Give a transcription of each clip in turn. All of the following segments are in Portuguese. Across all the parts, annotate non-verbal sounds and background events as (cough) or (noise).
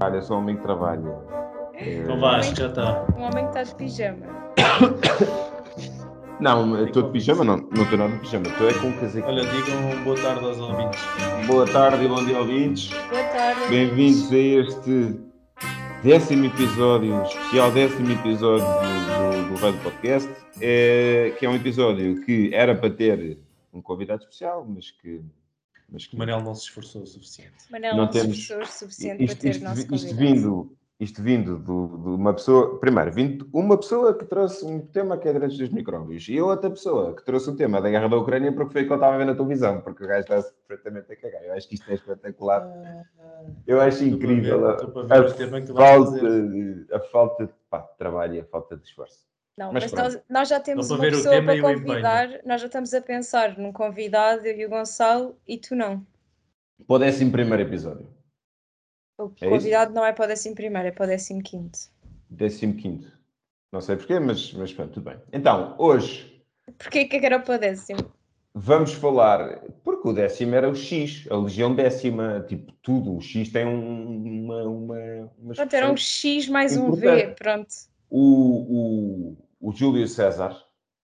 Olha, eu sou um homem que trabalha. Então vá, acho que já está. Um homem que está de pijama. (coughs) Não, eu estou de pijama, não. Não estou nada de pijama. Estou é com um casaco. Olha, digam boa tarde aos ouvintes. Boa tarde e bom dia, ouvintes. Boa tarde. Bem-vindos a este décimo episódio, especial décimo episódio do, do, do Rádio Podcast, é, que é um episódio que era para ter um convidado especial, mas que. Mas que O Manel não se esforçou o suficiente. Manel Não não se temos- esforçou o suficiente isto, para ter isto- nosso isto convidado. vindo, isto vindo do- de uma pessoa, primeiro, vindo de uma pessoa que trouxe um tema que é direitos dos micróbios e outra pessoa que trouxe um tema da guerra da Ucrânia porque foi o que eu estava a ver na televisão, porque o gajo está perfeitamente a cagar. Eu acho que isto é espetacular. Eu acho incrível ver- falta, de, a falta de pá, de trabalho e a falta de esforço. Não, Mas mas, nós, nós já temos uma pessoa para convidar, nós já estamos a pensar num convidado, eu e o Gonçalo, e tu não. Para o décimo primeiro episódio, O É convidado não é para o décimo primeiro, é para o décimo quinto. décimo quinto. Não sei porquê, mas, mas pronto, tudo bem. Então, hoje Porquê que era para o décimo? Vamos falar, porque o décimo era o X, a legião décima, tipo, tudo. O X tem um- uma. uma, uma Pronto, era um. X mais um V, Importante. pronto. O, o, o Júlio César,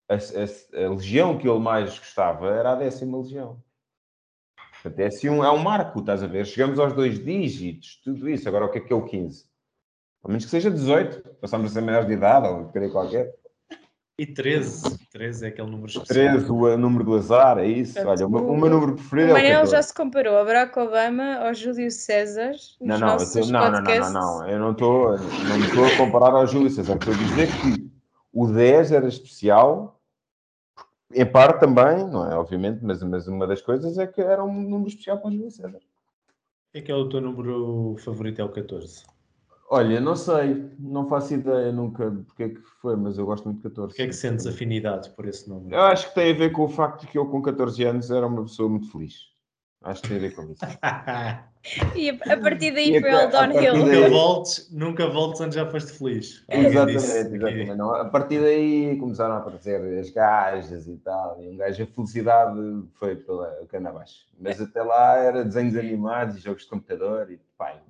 a, a- a legião que ele mais gostava era a décima legião. Portanto, é, assim um, é um marco, estás a ver? Chegamos aos dois dígitos, tudo isso. Agora, o que é que é o 15? Pelo menos que seja 18, passamos a ser maiores de idade, ou querer qualquer. E 13. 13 é aquele número especial. 13, o número do azar, é isso. Portanto, Olha, o, meu- o- o meu número O preferido é o Manel 14. já se comparou a Barack Obama ao Júlio César Não, não, eu nossos tô- não, não, não, não, eu não estou não estou a comparar ao Júlio César. Estou a dizer que o 10 era especial, em parte também, não é? Obviamente, mas, mas uma das coisas é que era um número especial para o Júlio César. É que é o teu número favorito, é o 14. Olha, não sei, não faço ideia nunca porque é que foi, mas eu gosto muito de 14. Porquê é que sentes afinidade por esse número? Eu acho que tem a ver com o facto de que eu, com 14 anos, era uma pessoa muito feliz. Acho que tem a ver com isso. (laughs) E a partir daí E foi partir downhill. daí- nunca voltes, nunca voltes onde já foste feliz. Exatamente, exatamente. Não, a partir daí começaram a aparecer as gajas e tal, e um gajo, a felicidade foi pela cana abaixo. Mas até lá era desenhos animados e jogos de computador e pai.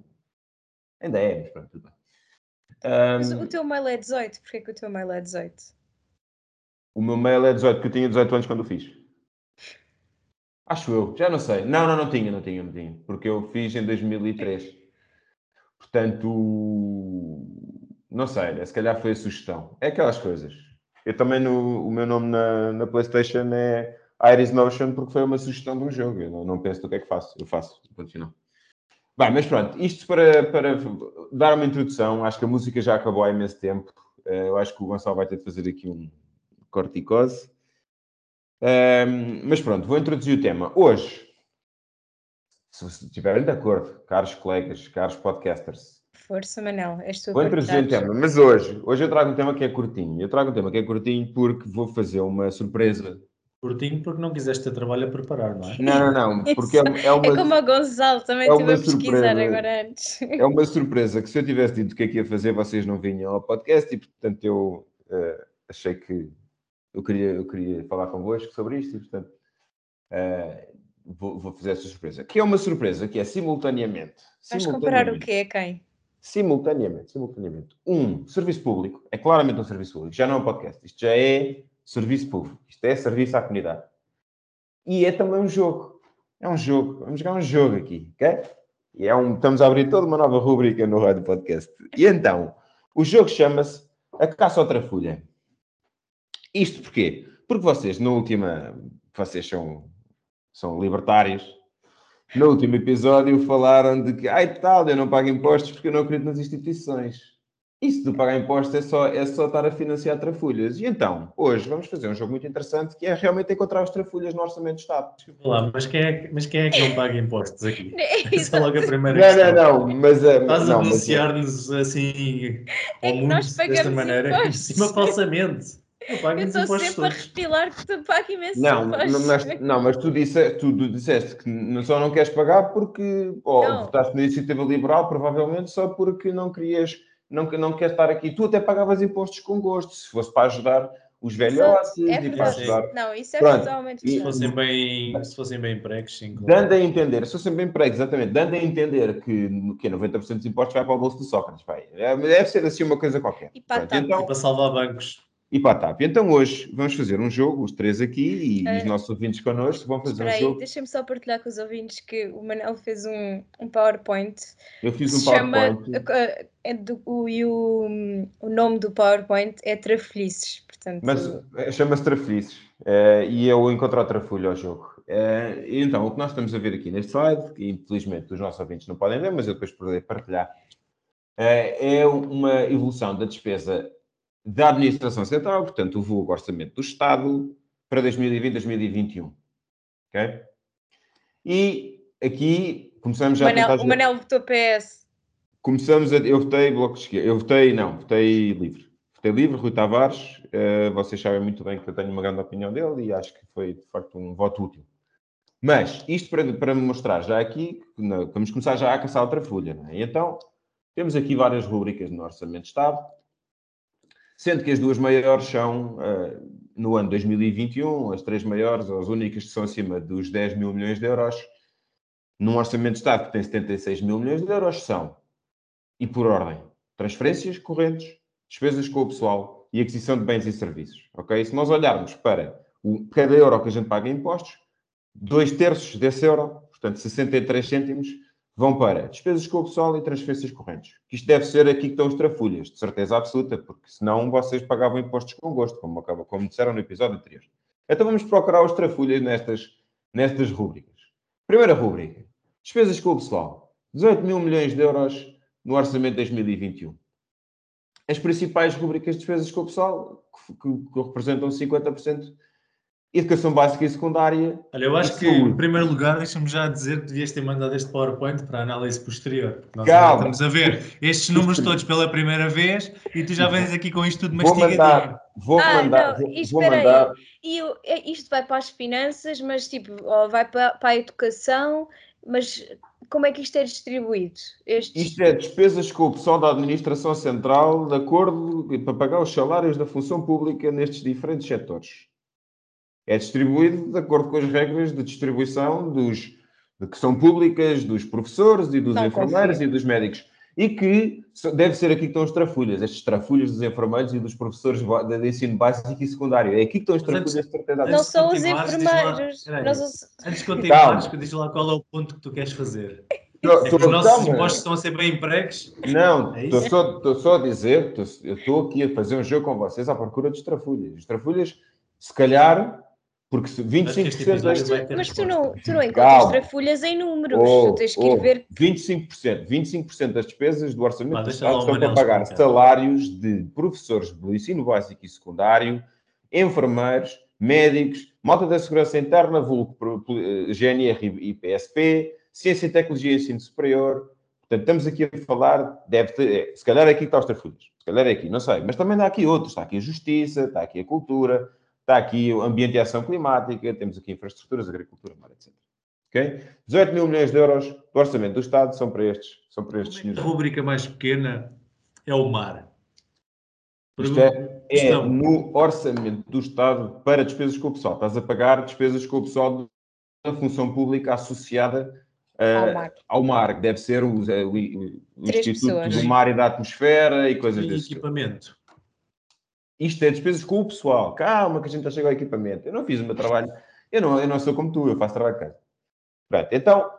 Ainda é, mas pronto, tudo bem. Mas Ahm, o teu mail é 18, porquê que o teu mail é 18? o meu mail é 18, porque eu tinha 18 anos quando o fiz. Acho eu, já não sei. Não, não, não tinha, não tinha, não tinha. Porque eu fiz em 2003. Portanto, não sei, né, se calhar foi a sugestão. É aquelas coisas. Eu também, no, o meu nome na, na PlayStation é Iris Notion, porque foi uma sugestão de um jogo. Eu não, não penso do que é que faço. Eu faço, ponto final. Bem, mas pronto, isto para, para dar uma introdução. Acho que a música já acabou há imenso tempo. Eh, Eu acho que o Gonçalo vai ter de fazer aqui um corticose. Ahm, mas pronto, vou introduzir o tema. Hoje, se vocês estiverem de acordo, caros colegas, caros podcasters, Força, Manel, és tu vou introduzir um tema. Mas hoje, hoje eu trago um tema que é curtinho. Eu trago um tema que é curtinho porque vou fazer uma surpresa. Curtinho porque não quiseste ter trabalho a preparar, não é? Não, não, não, (laughs) porque é, é uma, É como o Gonçalo, também é estive a pesquisar surpresa. agora antes. é uma surpresa que se eu tivesse dito o que é que ia fazer, vocês não vinham ao podcast e, portanto, eu eh, achei que eu queria, eu queria falar convosco sobre isto e, portanto, eh, vou, vou fazer essa surpresa. Que é uma surpresa que é simultaneamente. Vais comparar o quê a quem? Simultaneamente, simultaneamente. Um, serviço público. É claramente um serviço público. Já não é um podcast. Isto já é serviço público. Isto é serviço à comunidade. E é também um jogo. É um jogo. Vamos jogar um jogo aqui, ok? E é um, estamos a abrir toda uma nova rubrica no Rádio Podcast. E então, o jogo chama-se A Caça ao Trafulha. Isto porquê? Porque vocês, na última... Vocês são, são libertários. No último episódio falaram de que, ai tal, eu não pago impostos porque eu não acredito nas instituições. Isso de pagar impostos é só, é só estar a financiar trafulhas. E então, hoje vamos fazer um jogo muito interessante que é realmente encontrar os trafulhas no Orçamento do Estado. Desculpa lá, mas quem, é, que- mas quem é que não paga impostos aqui? (laughs) É Essa é logo a primeira Não, questão. não, não, mas... eh, Estás a não, mas- anunciar-nos assim É ao que mundo nós desta pagamos maneira, em impostos. cima falsamente. Eu estou sempre a todos. respilar que tu pagas imenso Não, não, mas, não, mas tu, disse, tu disseste que não- só não queres pagar porque ou Não. votaste na iniciativa liberal, provavelmente só porque não querias, não, não queres estar aqui. Tu até pagavas impostos com gosto, se fosse para ajudar os velhotes É e para verdade. ajudar. Não, isso é Pronto. totalmente E- Se fossem bem, se fossem bem empregos, sim. claro. Dando a entender, se fossem bem pregos, exatamente, dando a entender que, que 90% dos impostos vai para o bolso do Sócrates. Vai. É, Deve ser assim uma coisa qualquer. E para Pronto, então, Para salvar bancos. E para a TAP. Então hoje vamos fazer um jogo, os três aqui, e É. os nossos ouvintes connosco vão fazer um aí, jogo. deixa-me só partilhar com os ouvintes que o Manel fez um, um PowerPoint. Eu fiz um chama, PowerPoint, uh, é do- o, e o, o nome do PowerPoint é Trafelices. Portanto, mas eh, chama-se Trafelices, eh, e eu encontro a Trafulha ao jogo. Eh, e então, o que nós estamos a ver aqui neste slide, que infelizmente os nossos ouvintes não podem ver, mas eu depois poderei partilhar, eh, é uma evolução da despesa da Administração Central, portanto, o vulgo orçamento do Estado, para 2020-2021. Ok? E aqui começamos já a Manel, tentar... o Manel votou PS. Começamos a... Eu votei Bloco de Esquerda. Eu votei, não, votei livre. Votei livre, Rui Tavares. eh, vocês sabem muito bem que eu tenho uma grande opinião dele e acho que foi, de facto, um voto útil. Mas, isto para, para me mostrar já aqui, não- vamos começar já a caçar outra folha. Não é? Então, temos aqui várias rubricas no Orçamento de Estado, sendo que as duas maiores são, eh, no ano 2021, as três maiores, as únicas que são acima dos 10 mil milhões de euros, num Orçamento de Estado que tem 76 mil milhões de euros, são, e por ordem, transferências correntes, despesas com o pessoal e aquisição de bens e serviços. Ok? Se nós olharmos para o, cada euro que a gente paga em impostos, dois terços desse euro, portanto 63 cêntimos, vão para despesas com o pessoal e transferências correntes. Isto deve ser aqui que estão os trafulhas, de certeza absoluta, porque senão vocês pagavam impostos com gosto, como, acaba, como disseram no episódio anterior. Então vamos procurar os trafulhas nestas, nestas rúbricas. Primeira rúbrica, despesas com o pessoal. 18 mil milhões de euros no orçamento de 2021. As principais rubricas de despesas com o pessoal, que, que- que representam 50%, educação básica e secundária, Olha, eu acho que, em primeiro lugar, deixa-me já dizer que devias ter mandado este PowerPoint para análise posterior. Nós Calma. estamos a ver estes números todos pela primeira vez e tu já vens aqui com isto tudo Vou mastigadinho. mandar, vou Ah, mandar, não, vou, e vou mandar. E o- é- isto vai para as finanças, mas tipo, vai para, para a educação, mas como é que isto é distribuído? Estes... Isto é despesas com o pessoal da administração central, de acordo para pagar os salários da função pública nestes diferentes setores. É distribuído de acordo com as regras de distribuição dos de que são públicas, dos professores e dos Não enfermeiros confio. e dos médicos. E que deve ser aqui que estão os trafulhas, estes trafulhas dos enfermeiros e dos professores de ensino básico e secundário. É aqui que estão antes- trafulhas de certeza antes Não são os lá- enfermeiros. Nós os- Antes de continuares, Calma. diz lá qual é o ponto que tu queres fazer. Tô- É que tô- os nossos calma. impostos estão a ser bem empregos. Não, É estou isso? só, só a dizer, tô- eu estou aqui a fazer um jogo com vocês à procura dos trafulhas. Os trafulhas, se calhar, porque se Acho que este 25% episódio das... vai ter Mas tu não, tu não encontras Calma. trafulhas em números, Oh, tu tens que ir oh, ver 25%, 25% das despesas do orçamento do Estado lá o estão para pagar explicar. salários de professores do ensino básico e secundário, enfermeiros, médicos, malta da segurança interna, vulgo eh, GNR e PSP, ciência e tecnologia e ensino superior. Portanto, estamos aqui a falar, deve ter, é, se calhar é aqui que está os trafulhos, se calhar é aqui, não sei, mas também há aqui outros, está aqui a justiça, está aqui a cultura, está aqui o ambiente e ação climática, temos aqui infraestruturas, agricultura, mar, etc. Ok? 18 mil milhões de euros do orçamento do Estado são para estes, são para estes A senhores. rubrica mais pequena é o mar. Isto é, é no orçamento do Estado para despesas com o pessoal. Estás a pagar despesas com o pessoal da função pública associada ah, ao mar. ao mar, que deve ser o, o- o- Instituto pessoas. do Mar e da Atmosfera e coisas E desse tipo. Isto é despesas com o pessoal. Calma, que a gente já chegou ao equipamento. Eu não fiz o meu trabalho. Eu não, eu não sou como tu, eu faço trabalho de casa. Pronto, então,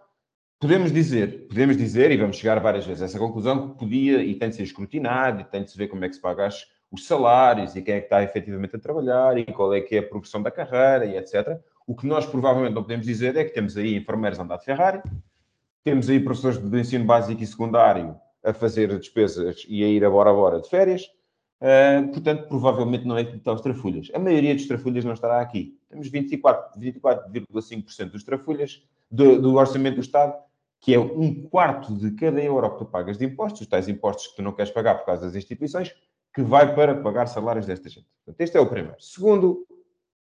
podemos dizer, podemos dizer, e vamos chegar várias vezes a essa conclusão, que podia e tem de ser escrutinado, e tem de se ver como é que se paga as- os salários, e quem é que está efetivamente a trabalhar, e qual é que é a progressão da carreira, e etc. O que nós provavelmente não podemos dizer é que temos aí enfermeiros a andar de Ferrari, temos aí professores de ensino básico e secundário a fazer despesas e a ir a bora bora de férias, Uh, portanto, provavelmente não é que está os trafulhas. A maioria dos trafulhas não estará aqui. Temos 24 24,5% dos trafulhas do, do orçamento do Estado, que é um quarto de cada euro que tu pagas de impostos, os tais impostos que tu não queres pagar por causa das instituições, que vai para pagar salários desta gente. Portanto, este é o primeiro. Segundo,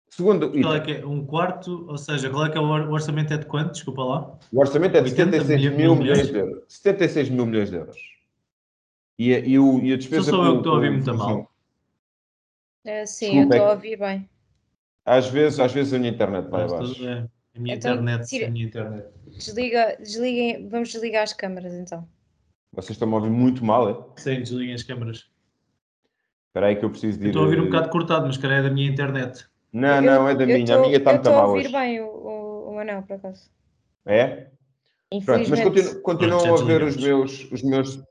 segundo Qual é que é? Um quarto, ou seja, qual é que é o or- o orçamento é de quanto? Desculpa lá. o orçamento é de 80 76 mil mil milhões milhões? de euros. 76 mil milhões de euros. E a, e o, e a despesa... Sou só eu que estou a ouvir muito mal. Eh, sim, Desculpa, eu estou é a que- ouvir bem. Às vezes, às vezes a minha internet vai abaixo. A minha Então, internet, tira- a minha internet. Desliga, desliguem, vamos desligar as câmaras então. Vocês estão-me a ouvir muito mal, é? Sim, desliguem as câmaras. Espera aí que eu preciso de Eu ir... estou a ouvir um eh, bocado cortado, mas calhar é da minha internet. Não, Eu- não, é da minha. tô- A minha está muito mal a ouvir hoje. bem o, o, o anel, por acaso. É? Pronto, mas continu, continuam a ver os meus, os meus.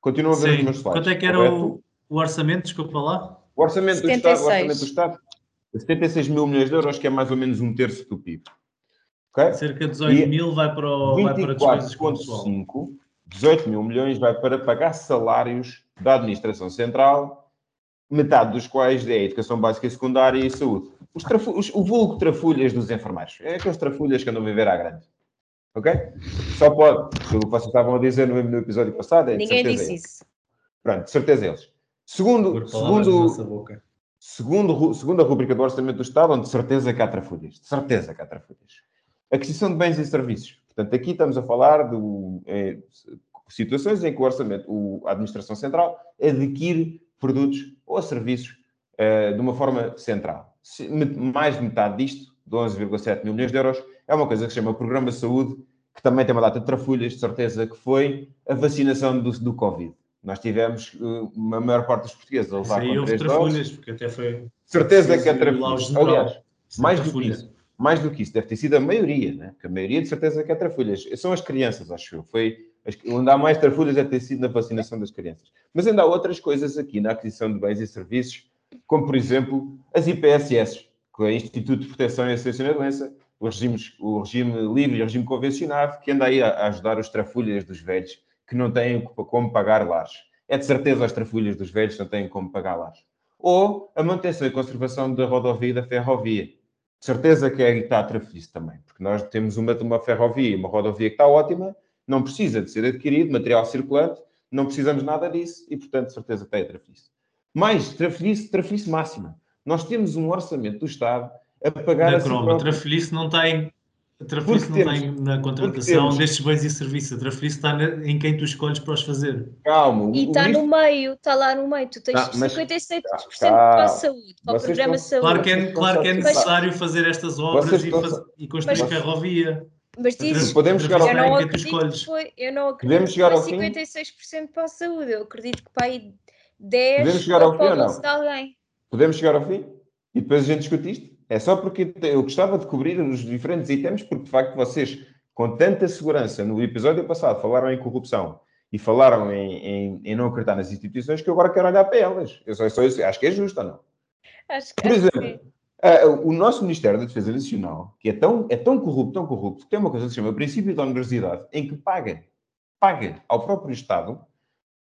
Continuam a ver os Sim. meus slides. Quanto é que era o, o orçamento? Desculpa lá. O orçamento do Estado, o 76. orçamento do Estado, 76 mil milhões de euros, que é mais ou menos um terço do PIB. Ok? Cerca de 18 E mil vai para, o, vai para despesas com o pessoal. 24,5, 18 mil milhões vai para pagar salários da administração central, metade dos quais é educação básica e secundária e saúde. Os os- o vulgo trafulhas dos enfermeiros. É aqueles trafulhas que andam a viver à grande. Ok? Só pode, pelo que vocês estavam a dizer no, no episódio passado, é Ninguém certeza disse eles. isso. Pronto, de certeza eles. Segundo, segundo, segundo, segundo a rubrica do Orçamento do Estado, onde de certeza que há trafulhas. De certeza que há trafulhas. Aquisição de bens e serviços. Portanto, aqui estamos a falar de eh, situações em que o Orçamento, o- a Administração Central, adquire produtos ou serviços eh, de uma forma central. Se- mais de metade disto, de 11,7 mil milhões de euros, é uma coisa que se chama Programa de Saúde, que também tem uma data de trafulhas, de certeza que foi a vacinação do, do Covid. Nós tivemos eh, uma maior parte dos portugueses a levar aí com três doses. porque até foi. Certeza que é trafulhas. Aliás, mais do que isso, mais do que isso, deve ter sido a maioria, né? Porque a maioria de certeza que é trafulhas. São as crianças, acho eu. Foi, onde há mais trafulhas deve ter sido na vacinação das crianças. Mas ainda há outras coisas aqui na aquisição de bens e serviços, como por exemplo as IPSS, que é o Instituto de Proteção e Assistência na Doença, o, regimes, o regime livre o regime convencionado, que anda aí a, ajudar os trafulhas dos velhos que não têm como pagar lares. É de certeza as trafulhas dos velhos não têm como pagar lares. Ou a manutenção e conservação da rodovia e da ferrovia. De certeza que é está a trafice também, porque nós temos uma, uma ferrovia e uma rodovia que está ótima, não precisa de ser adquirido, material circulante, não precisamos nada disso e, portanto, de certeza está a trafice. Mais, trafice máxima. Nós temos um orçamento do Estado a pagar Da a si Croma, a. Trafelice não está em. A Trafelice não temos- em- na contratação destes bens e serviços. A Trafelice está na- em quem tu escolhes para os fazer. Calma. E está no meio, está lá no meio. Tu tens Não, mas- 57% Calma. para a saúde, para o programa estão- de saúde. Claro que é, claro que é necessário fazer estas obras e, faz- e construir Vocês- ferrovia. Mas dizes, Podemos chegar ao eu fim. não acredito foi, eu não acredito Podemos que chegar foi ao fim? 56% para a saúde. Eu acredito que para aí 10 Podemos chegar ao fim ou não? bolso de alguém. Podemos chegar ao fim? E depois a gente discute isto? É só porque eu gostava de cobrir os diferentes itens, porque de facto vocês, com tanta segurança, no episódio passado, falaram em corrupção e falaram em, em- em não acreditar nas instituições, que eu agora quero olhar para elas. Eu só, só isso, acho que é justo ou não? Acho que Por que exemplo. Ah, o nosso Ministério da Defesa Nacional, que é tão, é tão corrupto, tão corrupto, que tem uma coisa que se chama princípio da universidade, em que paga, paga ao próprio Estado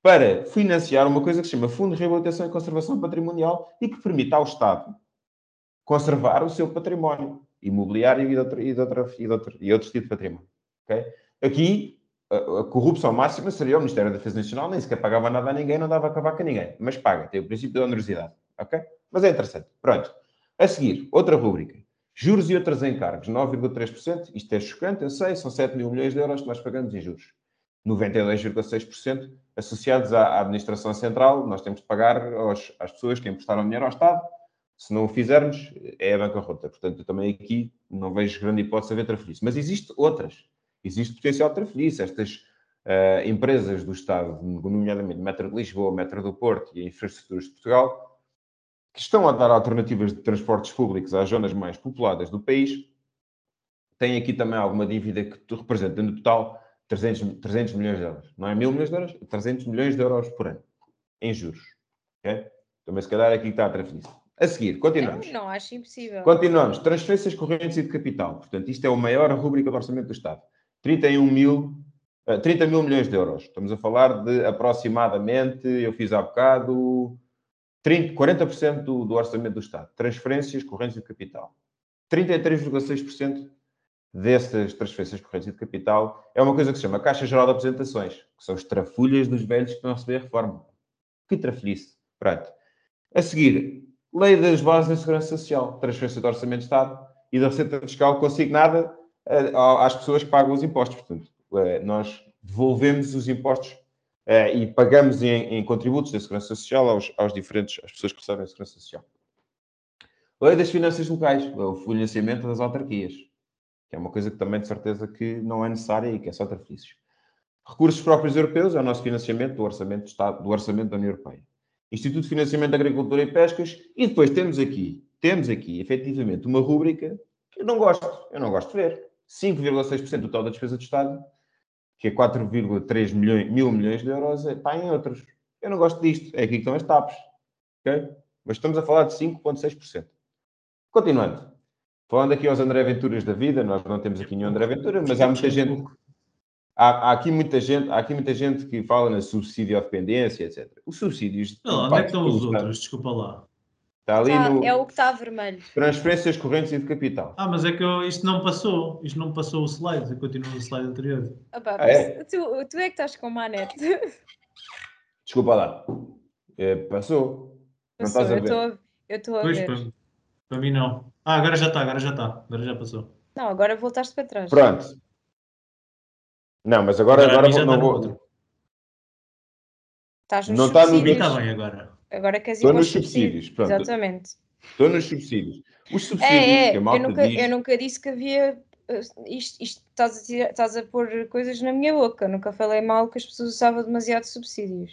para financiar uma coisa que se chama Fundo de Reabilitação e Conservação Patrimonial e que permite ao Estado conservar o seu património imobiliário e, de outra, e, de e, de outra, e outros tipos de património. ok? Aqui, a, a corrupção máxima seria o Ministério da Defesa Nacional, nem sequer pagava nada a ninguém, não dava a acabar com ninguém, mas paga, tem o princípio da universidade. ok? Mas é interessante. Pronto. A seguir, outra rúbrica. Juros e outros encargos, 9,3%. Isto é chocante, eu sei, são 7 mil milhões de euros que nós pagamos em juros. 92,6% associados à administração central, nós temos de pagar aos- às pessoas que emprestaram dinheiro ao Estado. Se não o fizermos, é a bancarrota. Portanto, eu também aqui não vejo grande hipótese de haver trafelice. Mas existe outras. Existe potencial de trafelice. Estas ah, empresas do Estado, nomeadamente Metro de Lisboa, Metro do Porto e Infraestruturas de Portugal, que estão a dar alternativas de transportes públicos às zonas mais populadas do país, têm aqui também alguma dívida que representa no total 300, 300 milhões de euros. Não é mil milhões de euros? 300 milhões de euros por ano, em juros. ok? Também se calhar aqui está a trafelice. A seguir, continuamos. Eu não acho impossível. Continuamos. Transferências correntes e de capital. Portanto, isto é a maior rubrica do Orçamento do Estado. 31 mil, eh, 30 mil milhões de euros. Estamos a falar de aproximadamente, eu fiz há bocado, 30, 40% do, do Orçamento do Estado. Transferências correntes e de capital. 33,6% dessas transferências correntes e de capital é uma coisa que se chama Caixa Geral de Apresentações, que são as trafulhas dos velhos que a receber a reforma. Que trafulhice. Pronto. A seguir, Lei das Bases da Segurança Social, transferência do Orçamento de Estado e da Receita Fiscal consignada eh, às pessoas que pagam os impostos. Portanto, eh, nós devolvemos os impostos eh, e pagamos em, em contributos da Segurança Social aos, aos diferentes, às pessoas que recebem a Segurança Social. Lei das finanças locais, o financiamento das autarquias, que é uma coisa que também de certeza que não é necessária e que é só trafices. Recursos próprios europeus é o nosso financiamento do orçamento do Estado, do orçamento da União Europeia. Instituto de Financiamento da Agricultura e Pescas e depois temos aqui, temos aqui, efetivamente, uma rúbrica que eu não gosto, eu não gosto de ver. 5,6% do total da despesa do Estado, que é 4,3 mil milhões de euros, está em outros. Eu não gosto disto. É aqui que estão as TAPs. ok? Mas estamos a falar de 5,6%. Continuando. Falando aqui aos André Aventuras da vida, nós não temos aqui nenhum André Aventura, mas há muita gente. Há, há, aqui muita gente, há aqui muita gente que fala na subsídio à dependência, etc. Os subsídios. Não, onde é que estão os outros? Desculpa lá. Está ali Tá, no. É o que está vermelho. Transferências correntes e de capital. Ah, mas é que eu- isto não passou. Isto não passou o slide. Eu continuo no slide anterior. Opa, Ah, é? tu, tu é que estás com manete. Desculpa lá. É, passou. Não Passou, estás a eu ver? estou a- eu estou a Pois, ver. para, para mim não. Ah, agora já está, agora já está. Agora já passou. Não, agora voltaste para trás. Pronto. Não, mas agora, Agora agora, está não vou. outro. Estás nos Não está no subsídios. está bem agora. Agora queres ir Estou nos os subsídios, pronto. Exatamente. Estou nos subsídios. Os subsídios É, que é. a malta Eu nunca, diz. eu nunca disse que havia. uh, Isto, isto estás, a tirar- estás a pôr coisas na minha boca. Nunca falei mal que as pessoas usavam demasiado subsídios.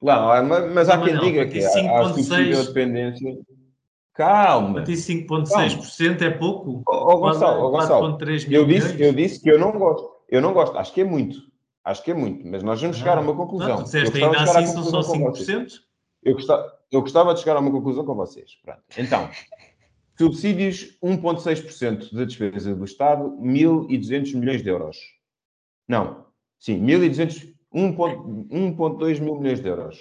Não, mas, mas há Não, quem não, diga que há, há 5.6. subsídio dependência. Calma. Para ti 5,6% é pouco? Ó ó, Gonçalo, ó, Gonçalo, 4,3 mil eu disse, eu disse que eu não gosto. Eu não gosto. Acho que é muito. Acho que é muito. Mas nós vamos chegar a uma Ah, conclusão. Não, disseste ainda assim são só conclusão com vocês. 5%? Eu gostava, eu gostava de chegar a uma conclusão com vocês. Pronto. Então, subsídios 1,6% da despesa do Estado, 1.200 milhões de euros. Não, sim, 1.200, 1,2 mil milhões de euros.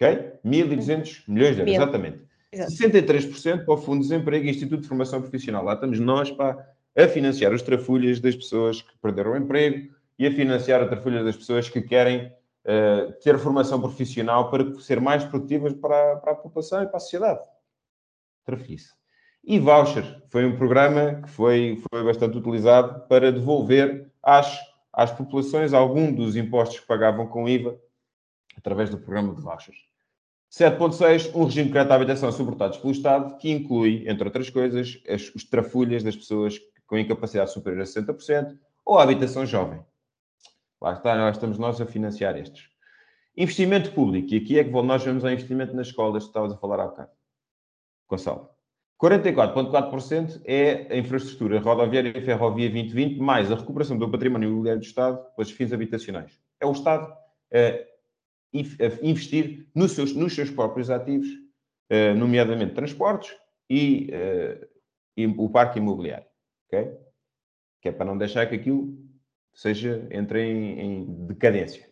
Ok? 1.200 milhões de euros, exatamente. Exato. 63% para o Fundo de Desemprego e Instituto de Formação Profissional. Lá estamos nós para a financiar os trafulhas das pessoas que perderam o emprego e a financiar a trafulha das pessoas que querem eh, ter formação profissional para ser mais produtivas para, para a população e para a sociedade. Trafice. E voucher foi um programa que foi, foi bastante utilizado para devolver às, às populações algum dos impostos que pagavam com IVA através do programa de vouchers. 7.6, um regime de crédito à habitação suportados pelo Estado, que inclui, entre outras coisas, as, os trafulhas das pessoas com incapacidade superior a 60% ou a habitação jovem. Lá está, nós estamos nós a financiar estes. Investimento público, e aqui é que nós vamos ao investimento nas escolas que estavas a falar há bocado. Gonçalo. 44,4% é a infraestrutura rodoviária e ferrovia 2020, mais a recuperação do património imobiliário do Estado pelos fins habitacionais. É o Estado a investir nos seus, nos seus próprios ativos, eh, nomeadamente transportes e, eh, e o parque imobiliário. Ok? Que é para não deixar que aquilo seja, entre em, em decadência.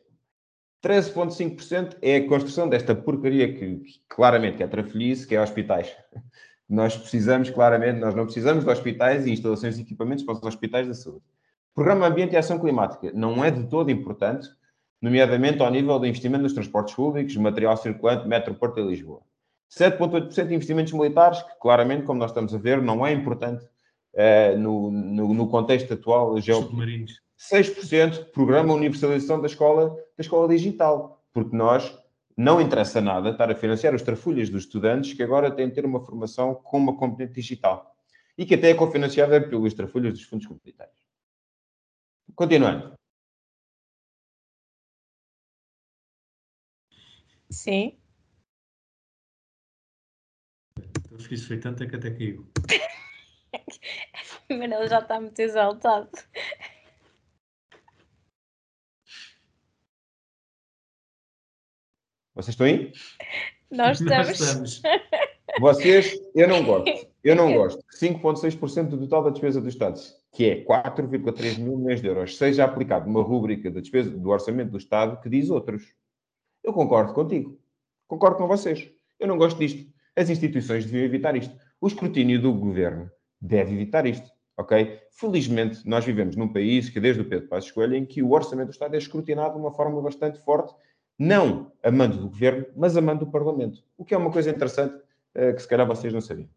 13,5% é a construção desta porcaria que, que claramente que é trafolhice, que é hospitais. (laughs) Nós precisamos, claramente, nós não precisamos de hospitais e instalações e equipamentos para os hospitais da saúde. Programa Ambiente e Ação Climática não é de todo importante, nomeadamente ao nível do investimento nos transportes públicos, material circulante, metro, Porto e Lisboa. 7,8% de investimentos militares, que claramente, como nós estamos a ver, não é importante eh, no, no, no contexto atual geopolítico. Submarinos. 6% programa universalização da escola, da escola digital, porque nós não interessa nada estar a financiar os trafulhas dos estudantes que agora têm de ter uma formação com uma componente digital e que até é cofinanciada pelos trafulhas dos fundos comunitários. Continuando. Sim. O esquizo foi tanta que até caiu. (laughs) Mas ele já está muito exaltado. Vocês estão aí? Nós Nós estamos. estamos. (laughs) Vocês, eu não gosto. Eu não gosto. 5,6% do total da despesa do Estado, que é 4,3 mil milhões de euros, seja aplicado uma rúbrica da despesa do orçamento do Estado que diz outros. Eu concordo contigo. Concordo com vocês. Eu não gosto disto. As instituições deviam evitar isto. O escrutínio do governo deve evitar isto. Ok? Felizmente, nós vivemos num país que, desde o Pedro Passos Coelho, em que o orçamento do Estado é escrutinado de uma forma bastante forte, não a mando do governo, mas a mando do Parlamento. O que é uma coisa interessante eh, que se calhar vocês não sabiam.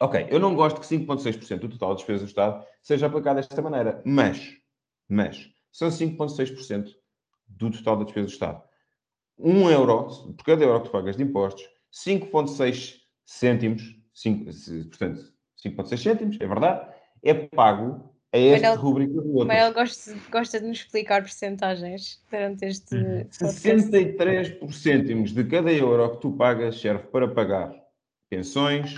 Ok, eu não gosto que 5,6% do total da despesa do Estado seja aplicado desta maneira, mas, mas, são 5,6% do total da despesa do Estado. 1 euro, por cada euro que tu pagas de impostos, 5,6 cêntimos, 5, portanto, 5,6 cêntimos, é verdade, é pago a esta rubrica do outro. Manuel gosta, gosta de nos explicar percentagens durante este Uhum. podcast. 63 por cêntimos de cada euro que tu pagas serve para pagar pensões,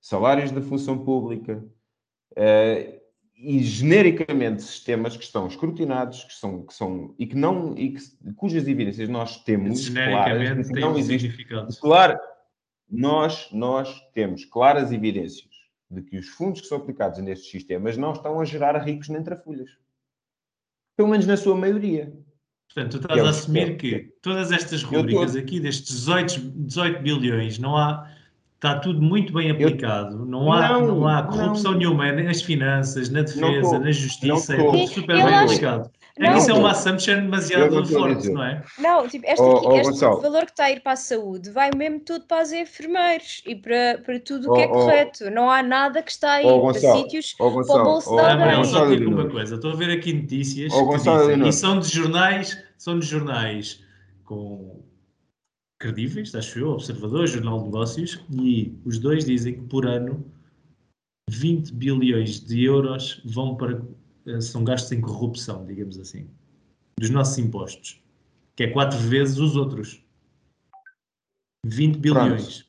salários da função pública eh, e genericamente sistemas que estão escrutinados que são, que são, e, que não, e que, cujas evidências nós temos claras, Genericamente tem não existe. Claro, nós, nós temos claras evidências de que os fundos que são aplicados nestes sistemas não estão a gerar ricos nem trafulhas. Pelo menos na sua maioria. Portanto, tu é estás o a assumir eu- que todas estas Eu tô- rubricas aqui, destes 18, 18 bilhões, não há. Está tudo muito bem aplicado. Não há, Não, não, há não. corrupção nenhuma nas finanças, na defesa, na justiça. não. É tudo super Eu bem acho- aplicado. É Não, que isso é uma assumption Eu demasiado forte, não é? Não, tipo, este, Ó, aqui- ó, este valor que está a ir para a saúde vai mesmo tudo para os enfermeiros e para, para tudo o que Ó, é ó. correto. Não há nada que está a ir Ó, para sítios. Ó, Gonçalo, bolso Ah, alguém. Manuel, Gonçalo só digo uma coisa. Estou a ver aqui notícias que dizem, e são de jornais, são de jornais com credíveis, acho eu, Observador, Jornal de Negócios, e os dois dizem que por ano 20 bilhões de euros vão para são gastos em corrupção, digamos assim, dos nossos impostos, que é quatro vezes os outros. 20 bilhões,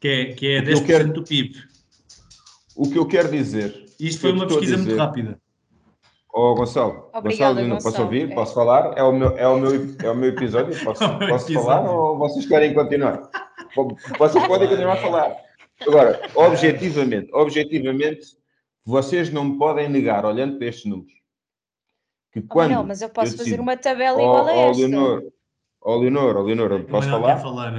que é, que é O que eu 10% quero- do PIB. O que eu quero dizer. Isto foi uma pesquisa muito rápida. Ó, Gonçalo, Obrigada, Gonçalo, Leonor, posso Gonçalo. ouvir? É. Posso falar? É o meu, é o meu, é o meu episódio? (laughs) Posso, É meu posso episódio. falar ou vocês querem continuar? Vocês podem continuar a falar. Agora, objetivamente, objetivamente, vocês não podem negar, olhando para estes números, que Oh, quando. não, mas eu posso eu fazer decido- uma tabela Ó, igual a ó, esta. Leonor, ó, Leonor, ó, Leonor, eu posso falar? falar.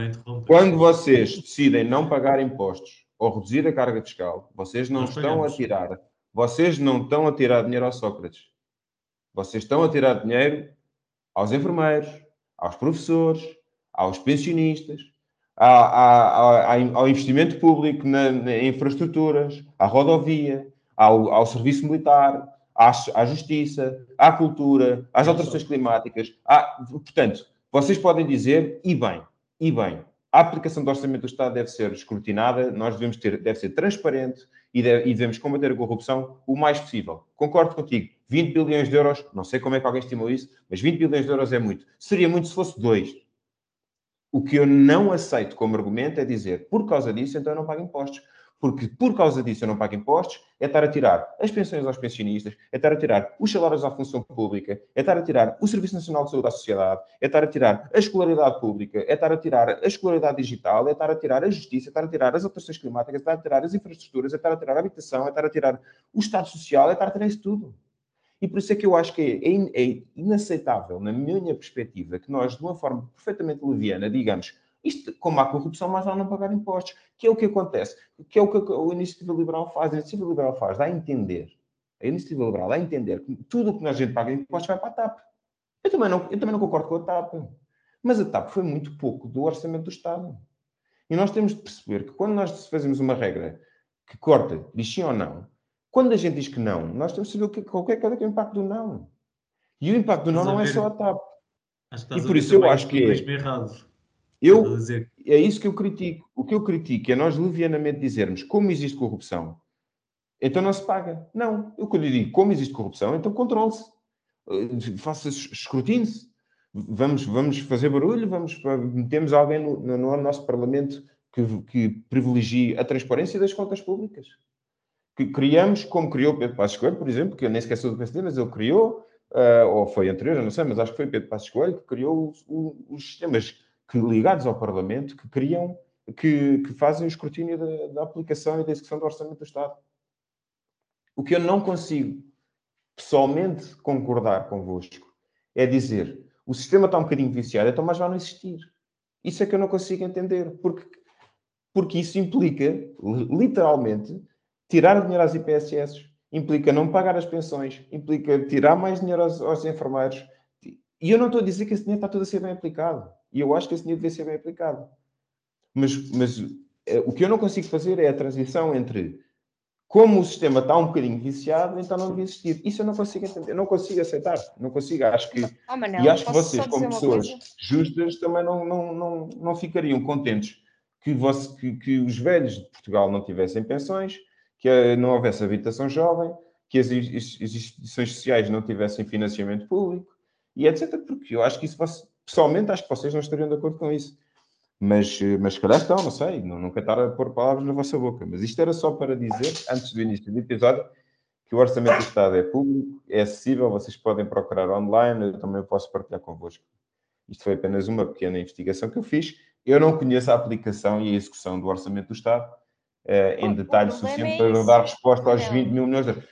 Quando vocês decidem não pagar impostos ou reduzir a carga fiscal, vocês não Nós estão pagamos. a tirar, vocês não estão a tirar dinheiro ao Sócrates. Vocês estão a tirar dinheiro aos enfermeiros, aos professores, aos pensionistas, à- à- à- ao investimento público na, na infraestruturas, à rodovia, ao, ao serviço militar, à, à justiça, à cultura, às alterações climáticas. à- portanto, vocês podem dizer, e bem, e bem, a aplicação do orçamento do Estado deve ser escrutinada, nós devemos ter, deve ser transparente e, deve- e devemos combater a corrupção o mais possível. Concordo contigo. 20 bilhões de euros, não sei como é que alguém estimou isso, mas 20 bilhões de euros é muito. Seria muito se fosse dois. O que eu não aceito como argumento é dizer, por causa disso, então eu não pago impostos. Porque por causa disso eu não pago impostos, é estar a tirar as pensões aos pensionistas, é estar a tirar os salários à função pública, é estar a tirar o Serviço Nacional de Saúde à sociedade, é estar a tirar a escolaridade pública, é estar a tirar a escolaridade digital, é estar a tirar a justiça, é estar a tirar as alterações climáticas, é estar a tirar as infraestruturas, é estar a tirar a habitação, é estar a tirar o Estado Social, é estar a tirar isso tudo. E por isso é que eu acho que é, é inaceitável, na minha perspectiva, que nós, de uma forma perfeitamente leviana, digamos isto, como há corrupção, mais vale não pagar impostos, que é o que acontece, que é o que a Iniciativa Liberal faz. A Iniciativa Liberal faz, dá a entender, a Iniciativa Liberal dá a entender que tudo o que nós a gente paga em impostos vai para a TAP. Eu também, não, eu também não concordo com a TAP, mas a TAP foi muito pouco do orçamento do Estado. E nós temos de perceber que quando nós fazemos uma regra que corta, diz sim ou não, quando a gente diz que não, nós temos de saber o que, qual é, qual é o impacto do não. E o impacto do não não é só a TAP. E por isso eu acho que é- errado. Eu, é isso que eu critico. O que eu critico é nós levianamente dizermos como existe corrupção, então não se paga. Não. Eu quando eu digo como existe corrupção, então controle-se. Eh, Faça escrutine-se. Vamos, vamos fazer barulho, vamos, metemos alguém no, no- no nosso Parlamento que, que privilegie a transparência das contas públicas. Que criamos, como criou Pedro Passos Coelho, por exemplo, que eu nem esqueci do PSD, mas ele criou, eh, ou foi anterior, eu não sei, mas acho que foi Pedro Passos Coelho que criou os, os sistemas que, ligados ao Parlamento que criam, que, que fazem o escrutínio da, da aplicação e da execução do Orçamento do Estado. O que eu não consigo pessoalmente concordar convosco é dizer o sistema está um bocadinho viciado, então mais vai não existir. Isso é que eu não consigo entender, porque, porque isso implica, li- literalmente, tirar dinheiro às IPSS, implica não pagar as pensões, implica tirar mais dinheiro aos, aos enfermeiros. E eu não estou a dizer que esse dinheiro está tudo a ser bem aplicado. E eu acho que esse dinheiro deve ser bem aplicado. Mas, mas eh, o que eu não consigo fazer é a transição entre Como o sistema está um bocadinho viciado, então não devia existir. Isso eu não consigo entender, eu não consigo aceitar. Não consigo. Acho que, Oh, Manel, e acho que vocês, como pessoas coisa? justas, também não, não, não, não ficariam contentes que, você, que, que os velhos de Portugal não tivessem pensões, que eh, não houvesse habitação jovem, que as as instituições sociais não tivessem financiamento público e etc. Porque eu acho que isso, você- pessoalmente, acho que vocês não estariam de acordo com isso. Mas, eh, mas se calhar estão, não sei, não, não quero estar a pôr palavras na vossa boca. Mas isto era só para dizer, antes do início do episódio, que o Orçamento do Estado é público, é acessível, vocês podem procurar online, eu também posso partilhar convosco. Isto foi apenas uma pequena investigação que eu fiz. Eu não conheço a aplicação e a execução do Orçamento do Estado eh, em O- detalhe problema suficiente é para dar resposta aos Manel. 20 mil milhões de euros.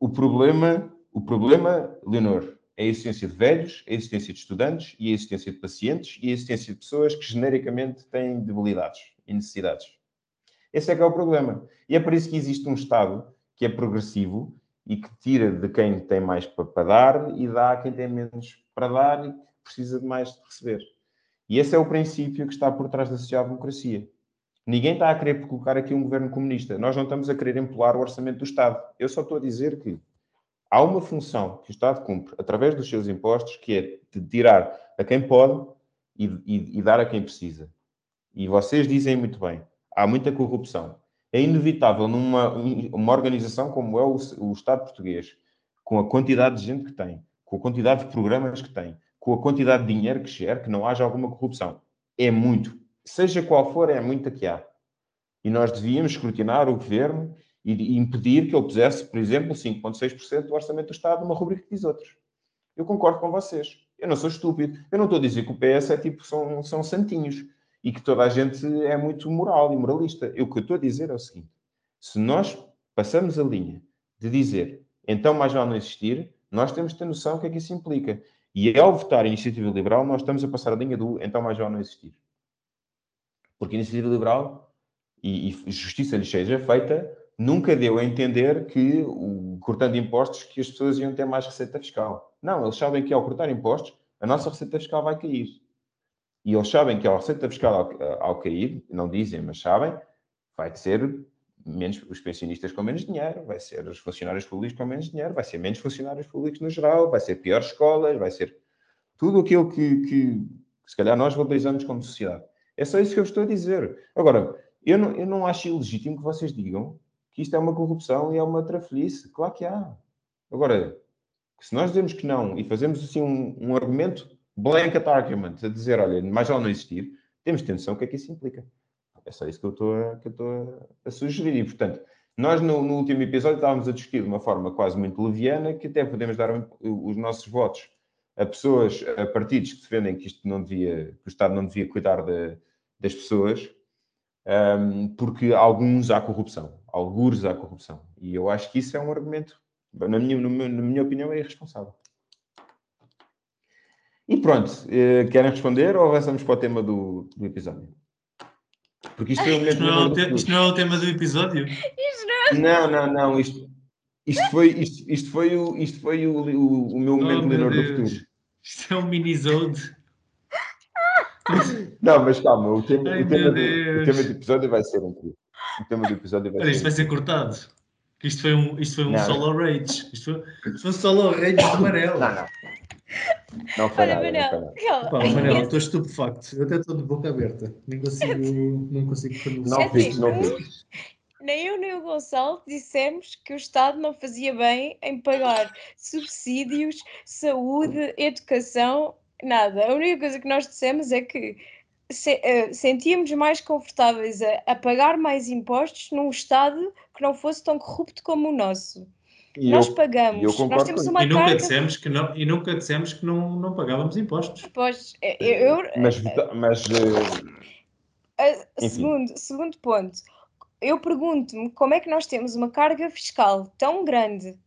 O problema, o problema, Leonor, é a existência de velhos, a existência de estudantes e a existência de pacientes e a existência de pessoas que genericamente têm debilidades e necessidades. Esse é que é o problema. E é por isso que existe um Estado que é progressivo e que tira de quem tem mais pa- para dar e dá a quem tem menos para dar e precisa de mais de receber. E esse é o princípio que está por trás da social-democracia. Ninguém está a querer colocar aqui um governo comunista. Nós não estamos a querer empolar o orçamento do Estado. Eu só estou a dizer que há uma função que o Estado cumpre através dos seus impostos, que é de tirar a quem pode e, e- e dar a quem precisa. E vocês dizem muito bem, há muita corrupção. É inevitável numa uma organização como é o, o Estado português, com a quantidade de gente que tem, com a quantidade de programas que tem, com a quantidade de dinheiro que gera, que não haja alguma corrupção. É muito. Seja qual for, é muita que há. E nós devíamos escrutinar o governo e, impedir que ele pusesse, por exemplo, 5,6% do orçamento do Estado numa rubrica que diz outros. Eu concordo com vocês. Eu não sou estúpido. Eu não estou a dizer que o PS é tipo, são, são santinhos e que toda a gente é muito moral e moralista. Eu, o que eu estou a dizer é o seguinte: se nós passamos a linha de dizer então mais vale não existir, nós temos de ter noção do que é que isso implica. E ao votar a iniciativa liberal, nós estamos a passar a linha do então mais vale não existir. Porque a iniciativa liberal, e, e justiça lhe seja feita, nunca deu a entender que, cortando impostos, que as pessoas iam ter mais receita fiscal. Não, eles sabem que ao cortar impostos, a nossa receita fiscal vai cair. E eles sabem que a receita fiscal, ao, ao cair, não dizem, mas sabem, vai ser menos os pensionistas com menos dinheiro, vai ser os funcionários públicos com menos dinheiro, vai ser menos funcionários públicos no geral, vai ser piores escolas, vai ser tudo aquilo que, que se calhar nós valorizamos como sociedade. É só isso que eu estou a dizer. Agora, eu não, eu não acho ilegítimo que vocês digam que isto é uma corrupção e é uma trafelice. Claro que há. Agora, se nós dizemos que não e fazemos assim um, um argumento blanket argument, a dizer, olha, mais vale não existir, temos de ter noção o que é que isso implica. É só isso que eu estou a, que eu estou a, a sugerir. E, portanto, nós no, no, último episódio estávamos a discutir de uma forma quase muito leviana que até podemos dar os nossos votos a pessoas, a partidos que defendem que isto não devia, que o Estado não devia cuidar de, das pessoas, um, porque alguns há corrupção, alguns há corrupção. E eu acho que isso é um argumento, na minha, na minha opinião, é irresponsável. E pronto, eh, querem responder ou avançamos para o tema do, do episódio? Porque isto, é isto, não é o te, isto não é o tema do episódio? Não, não, não. Isto, isto foi, isto, isto foi, o, isto foi o, o, o meu momento oh, menor do futuro. Isto é um mini-zode. Não, mas calma, o tema, Ai, o, tema do, o tema do episódio vai ser incrível. O tema do episódio vai ser. Isto vai ser cortado. Isto foi um, isto foi um solo rage. Isto foi, isto foi um solo rage amarelo. Não, não. Não foi Olha, nada, Manel. Pá, Manel, estou estupefacto. Eu até estou de boca aberta. Nem consigo, não consigo pronunciar. Não fiques, não fiques. Nem eu nem o Gonçalo dissemos que o Estado não fazia bem em pagar subsídios, saúde, educação, nada. A única coisa que nós dissemos é que se, uh, sentíamos mais confortáveis a, a, pagar mais impostos num Estado que não fosse tão corrupto como o nosso. E nós eu, pagamos, eu nós temos uma e nunca carga... dissemos que não E nunca dissemos que não, não pagávamos impostos. Pois, eu... eu mas, mas uh, segundo, segundo ponto, eu pergunto-me como é que nós temos uma carga fiscal tão grande,